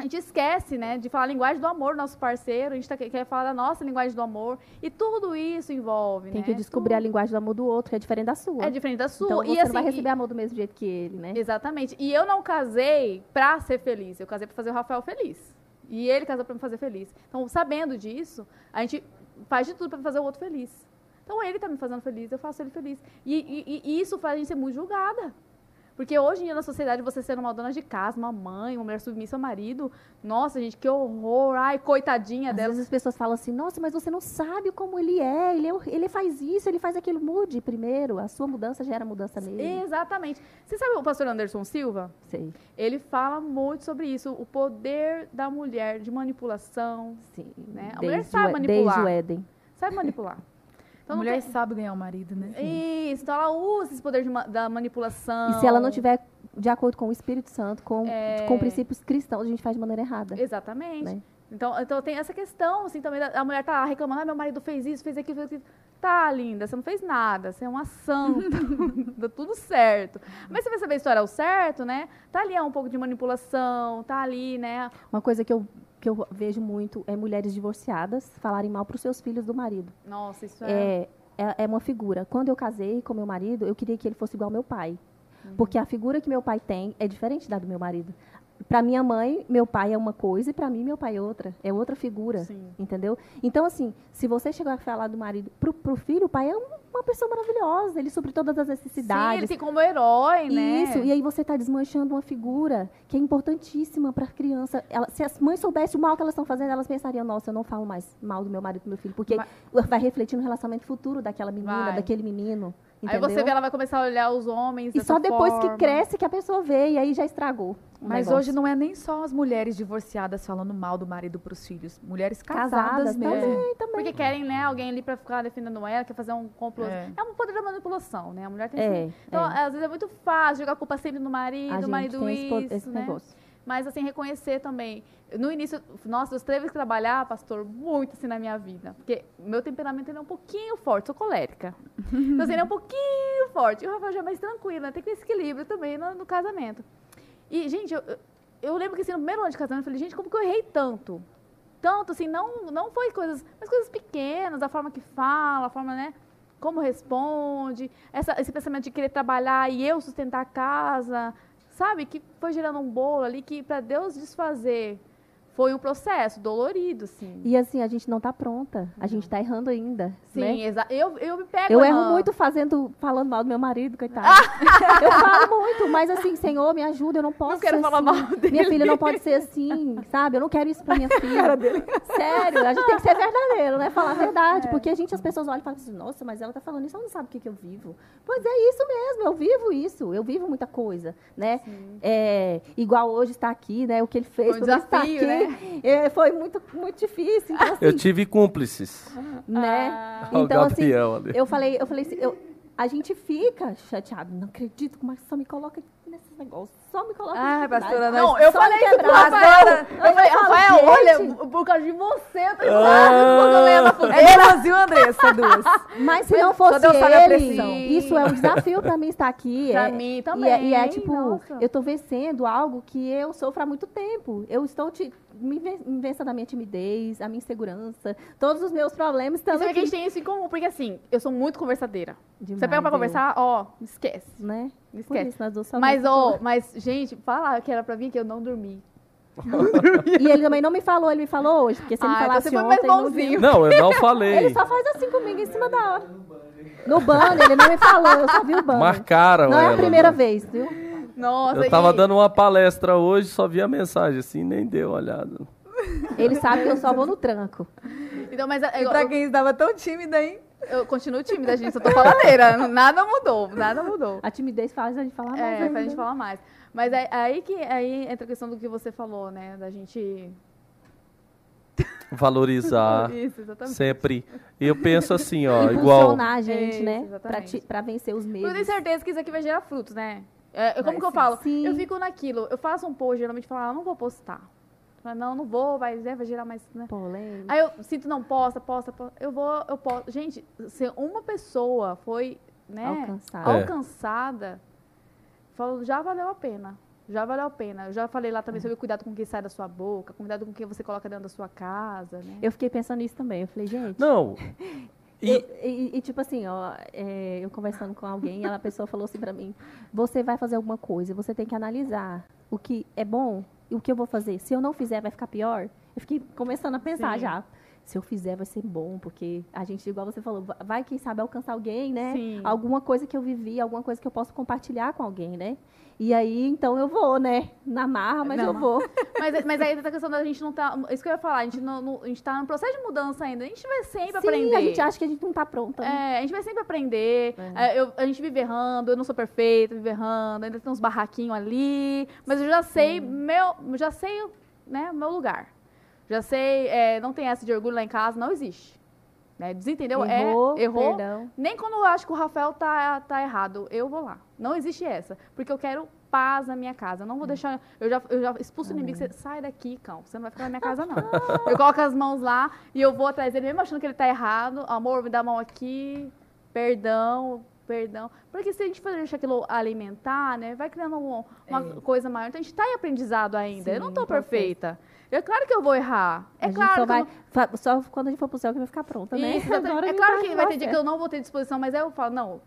a gente esquece, né, de falar a linguagem do amor do nosso parceiro, a gente tá, quer falar da nossa linguagem do amor. E tudo isso envolve, Tem né? que descobrir a Tudo. linguagem do amor do outro, que é diferente da sua. É diferente da sua. Então você e, não assim, vai e- receber amor do mesmo jeito que ele, né? Exatamente. E eu não casei pra ser feliz. Eu casei pra fazer o Rafael feliz. E ele casou pra me fazer feliz. Então, sabendo disso, a gente faz de tudo pra fazer o outro feliz. Então, ele tá me fazendo feliz, eu faço ele feliz. E, e- e isso faz a gente ser muito julgada. Porque hoje em dia na sociedade, você sendo uma dona de casa, uma mãe, uma mulher submissa ao marido, nossa, gente, que horror. Ai, coitadinha Às dela. vezes as pessoas falam assim, nossa, mas você não sabe como ele é, ele, é, ele faz isso, ele faz aquilo, mude primeiro, a sua mudança gera mudança nele. Exatamente. Você sabe o pastor Anderson Silva? Sei, Ele fala muito sobre isso, o poder da mulher de manipulação. sim. Né? A mulher Desde, sabe o, manipular. desde o Éden. Sabe manipular. Então, a mulher tem- sabe ganhar o marido, né? Isso, então ela usa esse poder de ma- da manipulação. E se ela não tiver de acordo com o Espírito Santo, com, É. com princípios cristãos, a gente faz de maneira errada. Exatamente. Né? Então, então tem essa questão, assim, também, da- a mulher tá lá reclamando, ah, meu marido fez isso, fez aquilo, fez aquilo. Tá, linda, você não fez nada, você é uma santa, deu tudo certo. Mas você vai saber a história ao certo, né? Tá ali é um pouco de manipulação, tá ali, né? Uma coisa que eu, que eu vejo muito é mulheres divorciadas falarem mal para os seus filhos do marido. Nossa, isso é... É, é, é uma figura. Quando eu casei com meu marido, eu queria que ele fosse igual ao meu pai. Porque a figura que meu pai tem é diferente da do meu marido. Para minha mãe, meu pai é uma coisa e para mim, meu pai é outra. É outra figura. Sim. Entendeu? Então, assim, se você chegar a falar do marido pro, pro filho, o pai é um- uma pessoa maravilhosa. Ele supre todas as Sim, ele necessidades. tem como herói, né? Isso, e aí você está desmanchando uma figura que é importantíssima para a criança. Ela- se as mães soubessem o mal que elas estão fazendo, elas pensariam, nossa, eu não falo mais mal do meu marido e do meu filho, porque vai, refletir no relacionamento futuro daquela menina, Vai. daquele menino. Aí Entendeu? você vê, ela vai começar a olhar os homens E dessa só depois forma. que cresce que a pessoa vê, e aí já estragou. Mas negócio. hoje não é nem só as mulheres divorciadas falando mal do marido pros filhos. Mulheres casadas, Casadas mesmo. também, também. Porque querem, né, alguém ali pra ficar defendendo ela, quer fazer um complô. É. É, um poder da manipulação, né? A mulher tem É, esse... Então, é. às vezes é muito fácil jogar a culpa sempre no a marido, o gente marido tem esse, isso, esse né? negócio. Mas, assim, reconhecer também. No início, nossa, eu teve que trabalhar, pastor, muito assim na minha vida. Porque meu temperamento ele é um pouquinho forte, sou colérica. Então, assim, ele é um pouquinho forte. E o Rafael já é mais tranquilo, né? Tem que ter esse equilíbrio também no, no casamento. E, gente, eu, eu- eu lembro que assim, no primeiro ano de casamento, eu falei, gente, como que eu errei tanto? Tanto, assim, não, não foi coisas, mas coisas pequenas, a forma que fala, a forma, né? Como responde, essa, esse pensamento de querer trabalhar e eu sustentar a casa, sabe? Que foi gerando um bolo ali que para Deus desfazer foi um processo dolorido, assim. E assim, a gente não está pronta. A gente está errando ainda. Sim, né? exa- eu, eu me pego Eu erro muito fazendo, falando mal do meu marido, coitado. eu falo muito, mas assim, Senhor, me ajuda, eu não posso Não quero falar assim. mal dele. Minha filha não pode ser assim, sabe? Eu não quero isso pra minha filha. Sério, a gente tem que ser verdadeiro, né? Falar a verdade. É. Porque a gente, as pessoas olham e falam assim, nossa, mas ela tá falando isso, ela não sabe o que, que eu vivo. Pois é isso mesmo, eu vivo isso, eu vivo muita coisa, né? É, igual hoje está aqui, né? O que ele fez um pra mim estar desafio, aqui, né? É, foi muito, muito difícil. Então, assim, Eu tive cúmplices. né? Ah. Olha o Então, assim, ali. eu falei, eu falei assim, eu- a gente fica chateado. Não acredito que o Marcos só me coloca nesses negócios. Só me coloca Ai, nessa pastora, nós- Não, eu falei isso pro. Rafael. Agora- Eu falei, Rafael, olha, por causa de você, eu tô Ah. É Brasil, Andressa, duas. Mas se não fosse ele, isso é um desafio para mim estar aqui. Pra é- mim E é, também, e é, tipo, nossa. eu tô vencendo algo que eu sofro há muito tempo. Eu estou te, me ven- me vencendo a minha timidez, a minha insegurança, todos os meus problemas estão Isso é que a gente tem isso em comum, porque assim, eu sou muito conversadeira. Demais, você pega pra conversar, ó, esquece. Né? Por Esquece. isso, nós duas só Mas, ó, falar. mas, gente, fala que era pra vir que eu não dormi. E ele também não me falou, ele me falou hoje, porque se ele Ah, então falasse você foi mais ontem, não bonzinho. Não, eu não falei. Ele só faz assim comigo em cima da hora. No banner, ele não me falou, eu só vi o banner. Marcaram Não é ela, a primeira né? vez, viu? Nossa, Eu tava e- dando uma palestra hoje, só vi a mensagem assim, nem deu olhada. Ele sabe que eu só vou no tranco. Então, mas é, E pra eu, quem estava tão tímida, hein? Eu continuo tímida, gente, eu tô faladeira. nada mudou, nada mudou. A timidez faz a gente falar mais É, ainda. pra gente falar mais. Mas é aí que aí entra a questão do que você falou, né? Da gente. Valorizar Isso, exatamente. sempre. E eu penso assim, ó, igual. Impulsionar a gente, Isso, né? Pra, exatamente. ti- pra vencer os Eu medos. tenho certeza que isso aqui vai gerar frutos, né? É, eu- como Vai que eu sim. falo? Sim. Eu fico naquilo. Eu faço um post, geralmente falo, ah, não vou postar. Falo, não, não vou, vai, né, vai gerar mais. Né? Polêmica. Aí eu sinto, não, posta, posta, posta. Eu vou, eu posto. Gente, se uma pessoa foi, né, Alcançada. É. alcançada, falo, já valeu a pena. Já valeu a pena. Eu já falei lá É. também sobre o cuidado com o que sai da sua boca, cuidado com o que você coloca dentro da sua casa, né? Eu fiquei pensando nisso também. Eu falei, gente. Não. E, eu- e, e, tipo assim, ó, é, eu conversando com alguém, ela, a pessoa falou assim pra mim: você vai fazer alguma coisa, você tem que analisar o que é bom o que eu vou fazer. Se eu não fizer, vai ficar pior. Eu fiquei começando a pensar Sim. já. Se eu fizer, vai ser bom, porque a gente, igual você falou, va- vai, quem sabe, alcançar alguém, né? Sim. Alguma coisa que eu vivi, alguma coisa que eu posso compartilhar com alguém, né? E aí, então eu vou, né? Na marra, mas Na eu vou. Mas, mas aí a questão da gente não tá. Isso que eu ia falar, a gente, não, não- a gente tá no processo de mudança ainda. A gente vai sempre Sim, aprender. a gente acha que a gente não tá pronta, né? É, a gente vai sempre aprender. É. É, eu- a gente vive errando, eu não sou perfeita, vive errando, ainda tem uns barraquinhos ali. Mas eu já sei meu. Já sei, né, meu lugar. Já sei, é, não tem essa de orgulho lá em casa, não existe. Né? Desentendeu? Errou, é, errou. perdão. Nem quando eu acho que o Rafael tá, tá errado, eu vou lá. Não existe essa. Porque eu quero paz na minha casa. Eu não vou deixar. Eu já, eu já expulso o inimigo. Você sai daqui, cão. Você não vai ficar na minha casa, não. eu coloco as mãos lá e eu vou atrás dele, mesmo achando que ele tá errado. Amor, me dá a mão aqui. Perdão, perdão. Porque se a gente for deixar aquilo alimentar, né? Vai criando um- uma É. coisa maior. Então a gente tá em aprendizado ainda. eu não Sim, tô um processo. perfeita. É claro que eu vou errar. É a gente claro só que eu vai. não- Só quando a gente for pro céu que vai ficar pronta, né? isso. Agora é claro que vai ter dia que eu não vou ter disposição, mas aí eu falo, não,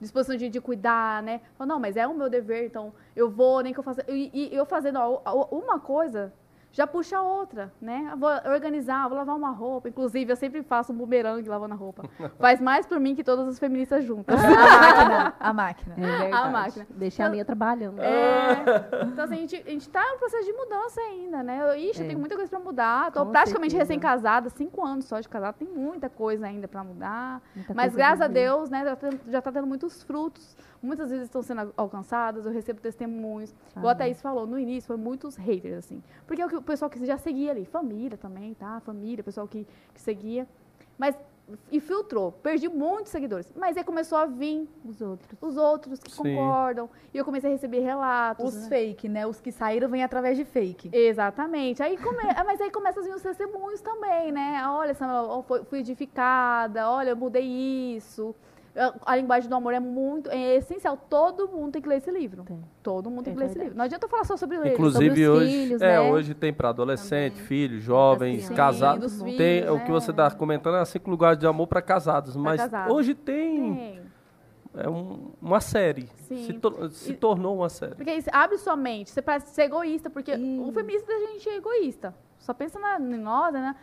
disposição de, de cuidar, né? Eu falo, não, mas é o meu dever, então eu vou, nem que eu faça. E, e eu fazendo a- uma coisa, já puxa a outra, né? Eu vou organizar, vou lavar uma roupa. Inclusive, eu sempre faço um bumerangue lavando a roupa. Faz mais por mim que todas as feministas juntas. A máquina. A máquina. É verdade. máquina. Deixar a minha trabalhando. É, então, assim, a gente, a gente tá em um processo de mudança ainda, né? Eu, ixi, eu É. tenho muita coisa pra mudar. Tô Com praticamente recém-casada, cinco anos só de casada, tem muita coisa ainda pra mudar. Muita Mas graças a. Deus, né, já, tá- já tá tendo muitos frutos. Muitas vezes estão sendo al- alcançadas, eu recebo testemunhos. Igual a Amém. Thaís falou, no início foi muitos haters, assim. Porque é o, que o pessoal que já seguia ali, família também, tá? Família, pessoal que, que seguia. Mas, e filtrou, perdi muitos seguidores. Mas aí começou a vir Os outros. os outros que Sim. concordam. E eu comecei a receber relatos. Os né? fake, né? Os que saíram vêm através de fake. Exatamente. Aí come... ah, Mas aí começa a vir os testemunhos também, né? Olha, foi- fui edificada, olha, eu mudei isso. A- A linguagem do amor é muito, é essencial. Todo mundo tem que ler esse livro. Tem. Todo mundo tem É que ler esse livro. Não adianta eu falar só sobre ler. Inclusive sobre os hoje, filhos, é, né? hoje tem para adolescente, Também. filhos, jovens, Sim, casados. dos Tem filhos, o que né? você está comentando é cinco lugares de amor para casados, mas casados. hoje tem, Tem. é um- uma série. Se, tor- se tornou uma série. Porque isso abre sua mente. Você parece ser egoísta, porque o Isso. feminismo da gente é egoísta. Só pensa na, em nós, né?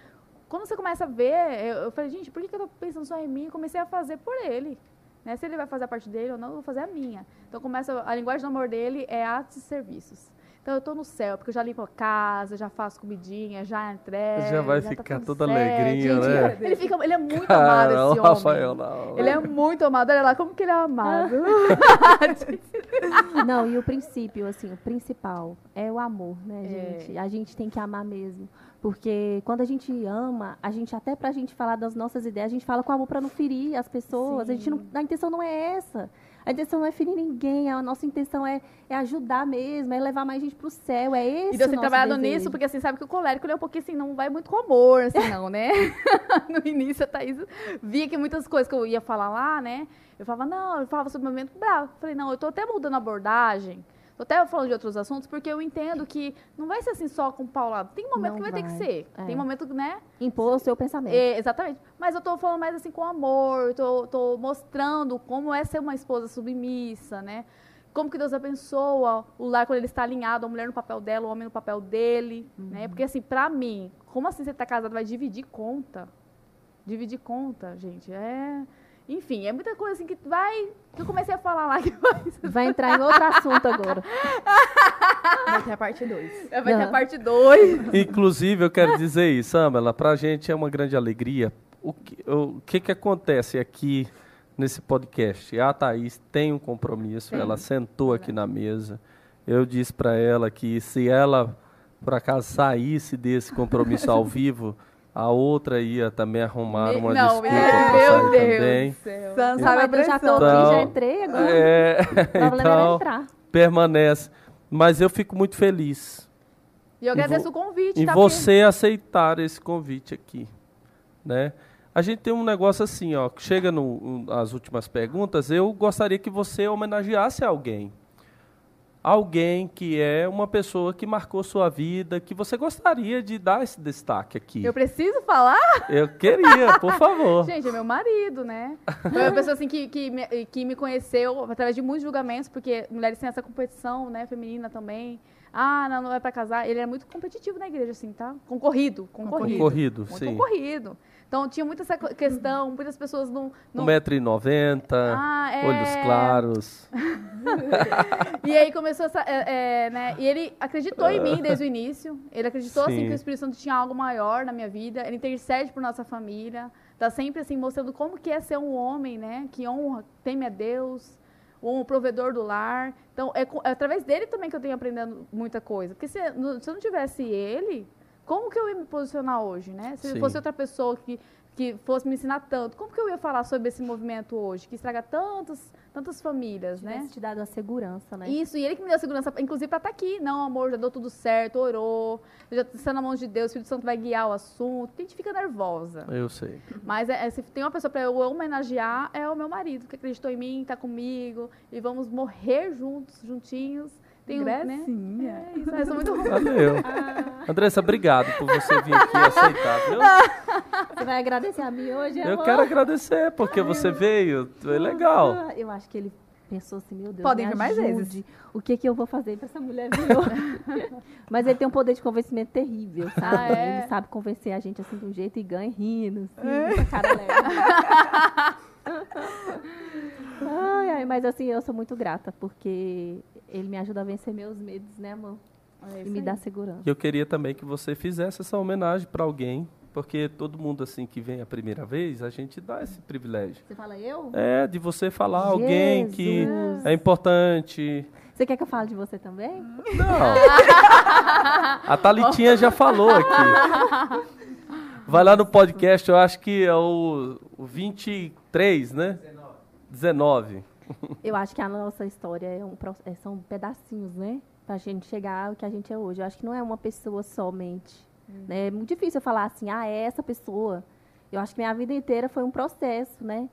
Quando você começa a ver, eu, eu falei, gente, por que, que eu tô pensando só em mim? Eu comecei a fazer por ele. Né? Se ele vai fazer a parte dele ou não, eu vou fazer a minha. Então começa, a linguagem do amor dele é atos e serviços. Então eu tô no céu, porque eu já limpo a casa, já faço comidinha, já entrego. Já vai tá ficar tudo toda certo. alegrinha, Gente, né? Ele, fica, ele é muito Cara, amado, o esse homem. Rafael não. Ele é muito amado. Olha lá, como que ele é amado. Não, e o princípio, assim, o principal é o amor, né, É. gente? A gente tem que amar mesmo. Porque quando a gente ama, a gente, até pra gente falar das nossas ideias, a gente fala com amor pra não ferir as pessoas. A, gente não, a intenção não é essa. A intenção não é ferir ninguém. A nossa intenção é, é ajudar mesmo, é levar mais gente pro céu. É esse E o tem trabalhado desejo. nisso, porque assim, sabe que o colérico ele é um pouquinho assim, não vai muito com amor, assim, não, né? no início a Thaís via que muitas coisas que eu ia falar lá, né? Eu falava, não, eu falava sobre o momento bravo. Falei, não, eu tô até mudando a abordagem. Tô até falando de outros assuntos, porque eu entendo que não vai ser assim só com paulado. Tem momento Não que vai, ter que vai. ser. É. Tem momento, né? Impor o seu pensamento. É, exatamente. Mas eu tô falando mais assim com amor, tô, tô mostrando como é ser uma esposa submissa, né? Como que Deus abençoa o lar quando ele está alinhado, a mulher no papel dela, o homem no papel dele, né? Porque assim, pra mim, como assim você tá casado vai dividir conta? Dividir conta, gente, é... Enfim, é muita coisa assim que vai... Que eu comecei a falar lá que vai... Vai entrar em outro assunto agora. Vai ter a parte 2. Vai ter a parte 2. Inclusive, eu quero dizer isso, Amela, pra gente é uma grande alegria. O que, o que que acontece aqui nesse podcast? A Thaís tem um compromisso, ela sentou aqui na mesa. Eu disse pra ela que se ela, por acaso, saísse desse compromisso ao vivo, a outra ia também arrumar uma não, desculpa meu, pra meu Deus também. sabe mas eu já tô aqui, já Então, entrei agora. É, O problema era então, entrar. permanece. Mas eu fico muito feliz E eu agradeço o convite, em tá? você aceitar esse convite aqui, né? A gente tem um negócio assim, ó, que chega no, as últimas perguntas, eu gostaria que você homenageasse alguém. Alguém que é uma pessoa que marcou sua vida, que você gostaria de dar esse destaque aqui. Eu preciso falar? Eu queria, por favor. Gente, é meu marido, né? Foi uma pessoa assim que, que, me, que me conheceu através de muitos julgamentos, porque mulheres têm essa competição, né, feminina também. Ah, não, não é pra casar. Ele era muito competitivo na igreja, assim, tá? Concorrido, concorrido. Concorrido, Muito sim. concorrido. Então tinha muita essa questão, muitas pessoas não. não 1,90m, Ah, é. olhos claros. E aí começou essa. é, é, né? E ele acreditou em mim desde o início. Ele acreditou assim Sim. que o Espírito Santo tinha algo maior na minha vida. Ele intercede por nossa família. Tá sempre assim mostrando como que é ser um homem, né? Que honra, teme a Deus, um provedor do lar. Então é, é através dele também que eu tenho aprendendo muita coisa. Porque se, no- se eu não tivesse ele, como que eu ia me posicionar hoje, né? Se Sim. fosse outra pessoa que que fosse me ensinar tanto, como que eu ia falar sobre esse movimento hoje, que estraga tantas, tantas famílias, né? Tivesse te dado a segurança, né? Isso, e ele que me deu a segurança, inclusive, para estar aqui. Não, amor, já deu tudo certo, orou, já está na mão de Deus, o Espírito Santo vai guiar o assunto. A gente fica nervosa. Eu sei. Mas é, é, se tem uma pessoa para eu homenagear, é o meu marido, que acreditou em mim, está comigo, e vamos morrer juntos, juntinhos. Tem um, né? É isso, eu sou muito romântica. Valeu. Andressa, obrigado por você vir aqui aceitar, viu? Você vai agradecer a mim hoje, Eu amor? quero agradecer, porque você veio, é legal. Ah, Eu acho que ele pensou assim, meu Deus, Podem me vir mais ajude. vezes. O que, que eu vou fazer para essa mulher vir? Mas ele tem um poder de convencimento terrível, sabe? Ah, é? Ele sabe convencer a gente assim de um jeito e ganha rindo, assim, com a cara leve. ai, ai, mas assim, eu sou muito grata, porque ele me ajuda a vencer meus medos, né, amor? É E me aí. dá segurança. E eu queria também que você fizesse essa homenagem para alguém, porque todo mundo assim que vem a primeira vez, a gente dá esse privilégio. Você fala eu? É, de você falar alguém que Jesus. é importante. Você quer que eu fale de você também? Não. A Thalitinha já falou aqui. Vai lá no podcast, eu acho que é o, o 23, né? 19. Eu acho que a nossa história é um, é- são pedacinhos, né? Pra gente chegar ao que a gente é hoje. Eu acho que não é uma pessoa somente. né? É muito difícil eu falar assim, ah, é essa pessoa. Eu acho que minha vida inteira foi um processo, né?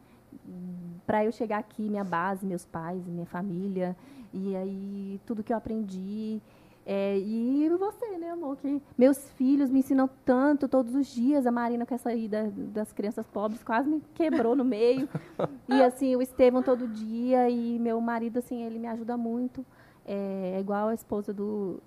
Para eu chegar aqui, minha base, meus pais, minha família, e aí tudo que eu aprendi. É, e você, né, amor? Que meus filhos me ensinam tanto todos os dias. A Marina, com essa ida das crianças pobres, quase me quebrou no meio. E assim, o Estevão todo dia e meu marido, assim, ele me ajuda muito. É, é igual a esposa do.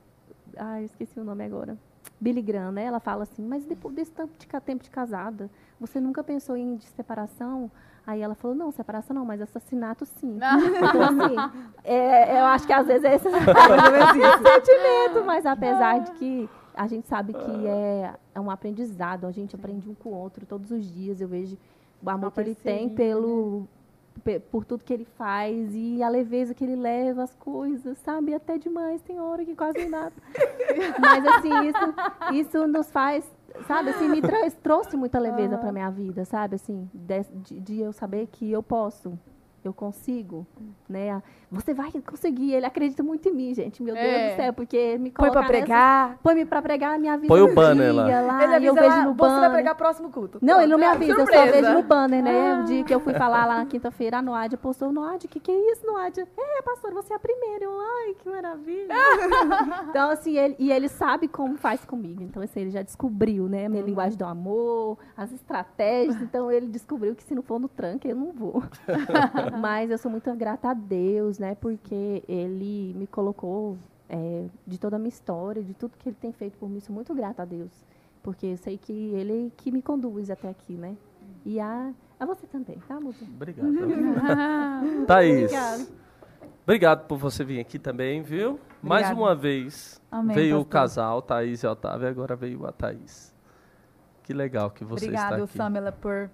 Ai, eu esqueci o nome agora. Billy Graham, né? Ela fala assim, mas depois desse tanto de tempo de casada, você nunca pensou em de separação? Aí ela falou, não, separação não, mas assassinato sim. Então, assim, É, eu acho que às vezes é esse, esse sentimento, mas apesar de que a gente sabe que é, é um aprendizado, a gente aprende um com o outro todos os dias. Eu vejo o amor que ele tem pelo por tudo que ele faz e a leveza que ele leva as coisas, sabe? Até demais, tem hora que quase nada. Mas assim, isso, isso nos faz, sabe, assim, me trouxe muita leveza para minha vida, sabe? Assim, de, de, de eu saber que eu posso eu consigo, né? Você vai conseguir. Ele acredita muito em mim, gente. Meu Deus é. do céu, porque me põe para pregar, põe me para pregar a minha vida. Põe o banner lá. lá ele avisa eu vejo lá, no banner. Você vai pregar próximo culto. Não, ele não me avisa, Surpresa. eu só vejo no banner, né? Ah. O dia que eu fui falar lá na quinta-feira, a Noádia postou, Noádia, o que, que é isso, Noádia? É, pastor, você é a primeira. Eu, ai, que maravilha. então, assim, ele, e ele sabe como faz comigo. Então, assim, ele já descobriu, né? A minha uhum. linguagem do amor, as estratégias. Então, ele descobriu que se não for no tranque, eu não vou. Mas eu sou muito grata a Deus, né? Porque Ele me colocou é, de toda a minha história, de tudo que Ele tem feito por mim. Sou muito grata a Deus, porque eu sei que Ele que me conduz até aqui, né? E a, a você também, tá, Musa? Obrigado. Thaís. Obrigado. Obrigado por você vir aqui também, viu? Obrigado. Mais uma vez Amém, veio pastor. o casal, Thaís e Otávio, agora veio a Thaís. Que legal que você Obrigado, está aqui. Obrigado, Samela, por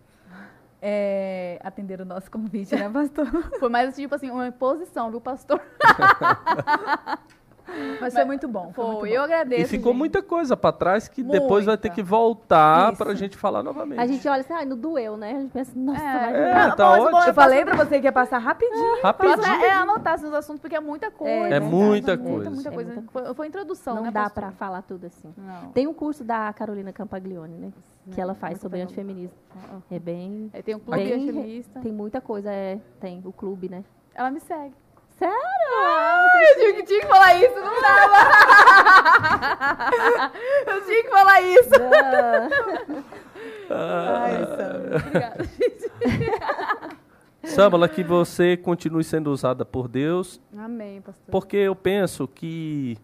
é, atender o nosso convite, né, pastor? Foi mais tipo assim, uma imposição, viu, pastor? Mas foi muito bom. Foi, muito bom. eu agradeço. E ficou gente. muita coisa para trás que muita. depois vai ter que voltar para a gente falar novamente. A gente olha assim, ah, não doeu, né? A gente pensa, nossa, é, vai é, tá, tá ótimo. Eu falei para você que ia passar rapidinho. É, rapidinho. É, é anotar os assuntos, porque é muita coisa. É, é muita coisa. Muita, muita coisa. Muita foi, foi introdução, não né? Não dá para falar tudo assim. Não. Tem um curso da Carolina Campaglione, né? Que ela faz sobre antifeminismo. É bem... tem um clube bem, antifeminista. Tem muita coisa, é, tem o clube, né? Ela me segue. Sério? Ah, eu tinha que, tinha que falar isso, não dava. eu tinha que falar isso. Ai, Samala. Obrigada, gente. Que você continue sendo usada por Deus. Amém, pastor. Porque eu penso que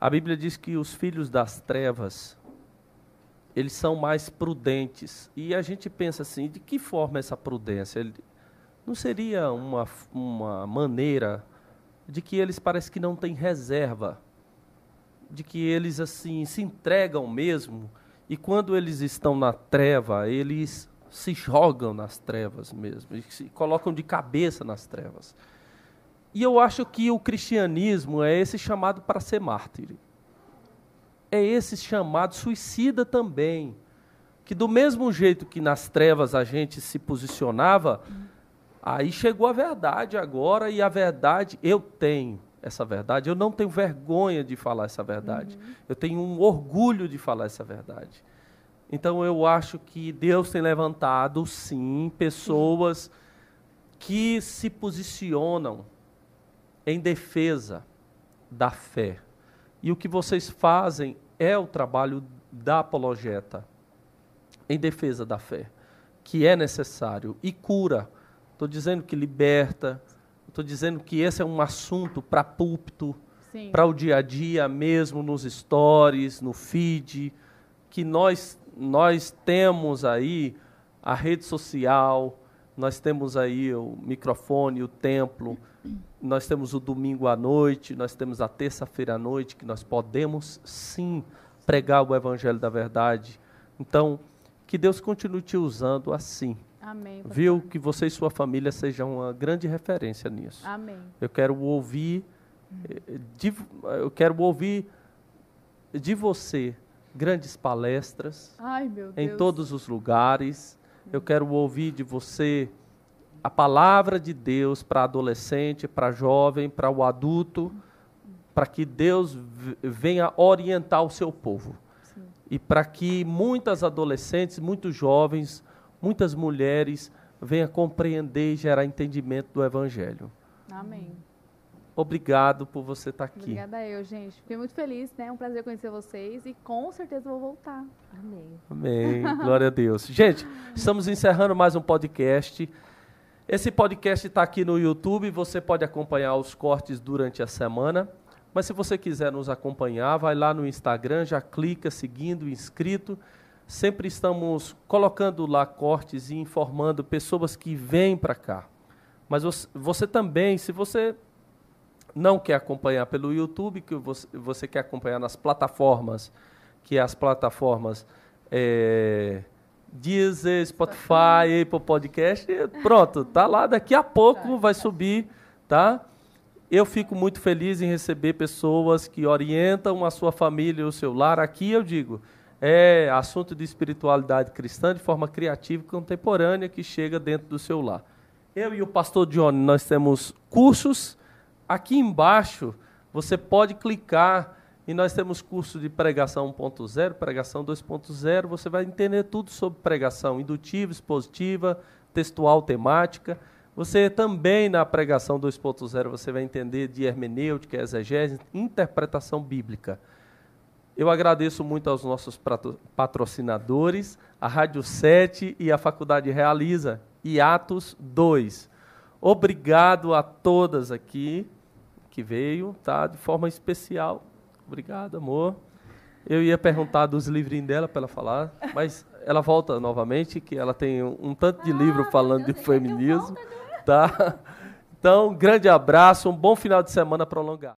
a Bíblia diz que os filhos das trevas eles são mais prudentes. E a gente pensa assim, de que forma essa prudência? Não seria uma, uma maneira de que eles parece que não têm reserva, de que eles assim se entregam mesmo, e quando eles estão na treva, eles se jogam nas trevas mesmo, e se colocam de cabeça nas trevas. E eu acho que o cristianismo é esse chamado para ser mártir. É esse chamado suicida também. Que do mesmo jeito que nas trevas a gente se posicionava, Aí chegou a verdade agora, e a verdade, eu tenho essa verdade, eu não tenho vergonha de falar essa verdade, uhum. eu tenho um orgulho de falar essa verdade. Então eu acho que Deus tem levantado, sim, pessoas que se posicionam em defesa da fé. E o que vocês fazem é o trabalho da apologeta, em defesa da fé, que é necessário e cura. Estou dizendo que liberta, estou dizendo que esse é um assunto para púlpito, para o dia a dia mesmo, nos stories, no feed, que nós, nós temos aí a rede social, nós temos aí o microfone, o templo, nós temos o domingo à noite, nós temos a terça-feira à noite, que nós podemos sim pregar o evangelho da verdade. Então, que Deus continue te usando assim Amém. Pastor. Viu que você e sua família sejam uma grande referência nisso. Amém. Eu quero ouvir eh, de, eu quero ouvir de você grandes palestras Ai, em todos os lugares. Eu quero ouvir de você a palavra de Deus para adolescente, para jovem, para o adulto, para que Deus venha orientar o seu povo. Sim. E para que muitas adolescentes, muitos jovens muitas mulheres venham compreender e gerar entendimento do Evangelho. Amém. Obrigado por você estar aqui. Obrigada eu, gente. Fiquei muito feliz, né? É um prazer conhecer vocês e com certeza vou voltar. Amém. Amém. Glória a Deus. Gente, estamos encerrando mais um podcast. Esse podcast está aqui no YouTube, você pode acompanhar os cortes durante a semana. Mas se você quiser nos acompanhar, vai lá no Instagram, já clica seguindo, inscrito sempre estamos colocando lá cortes e informando pessoas que vêm para cá. Mas você, você também, se você não quer acompanhar pelo YouTube, que você, você quer acompanhar nas plataformas, que é as plataformas é, Deezer, Spotify, Apple Podcast, pronto, tá lá, daqui a pouco vai subir, tá? Eu fico muito feliz em receber pessoas que orientam a sua família e o seu lar. Aqui eu digo, é assunto de espiritualidade cristã de forma criativa e contemporânea que chega dentro do seu lar. Eu e o pastor Johnny, nós temos cursos. Aqui embaixo você pode clicar e nós temos curso de pregação 1.0, pregação 2.0. Você vai entender tudo sobre pregação indutiva, expositiva, textual, temática. Você também na pregação 2.0 você vai entender de hermenêutica, exegese, interpretação bíblica. Eu agradeço muito aos nossos patrocinadores, a Rádio 7 e a Faculdade Realiza e Atos 2. Obrigado a todas aqui que veio, tá? De forma especial. Obrigado, amor. Eu ia perguntar dos livrinhos dela para ela falar, mas ela volta novamente, que ela tem um, um tanto de ah, livro falando de feminismo. Tá? Então, grande abraço, um bom final de semana prolongado.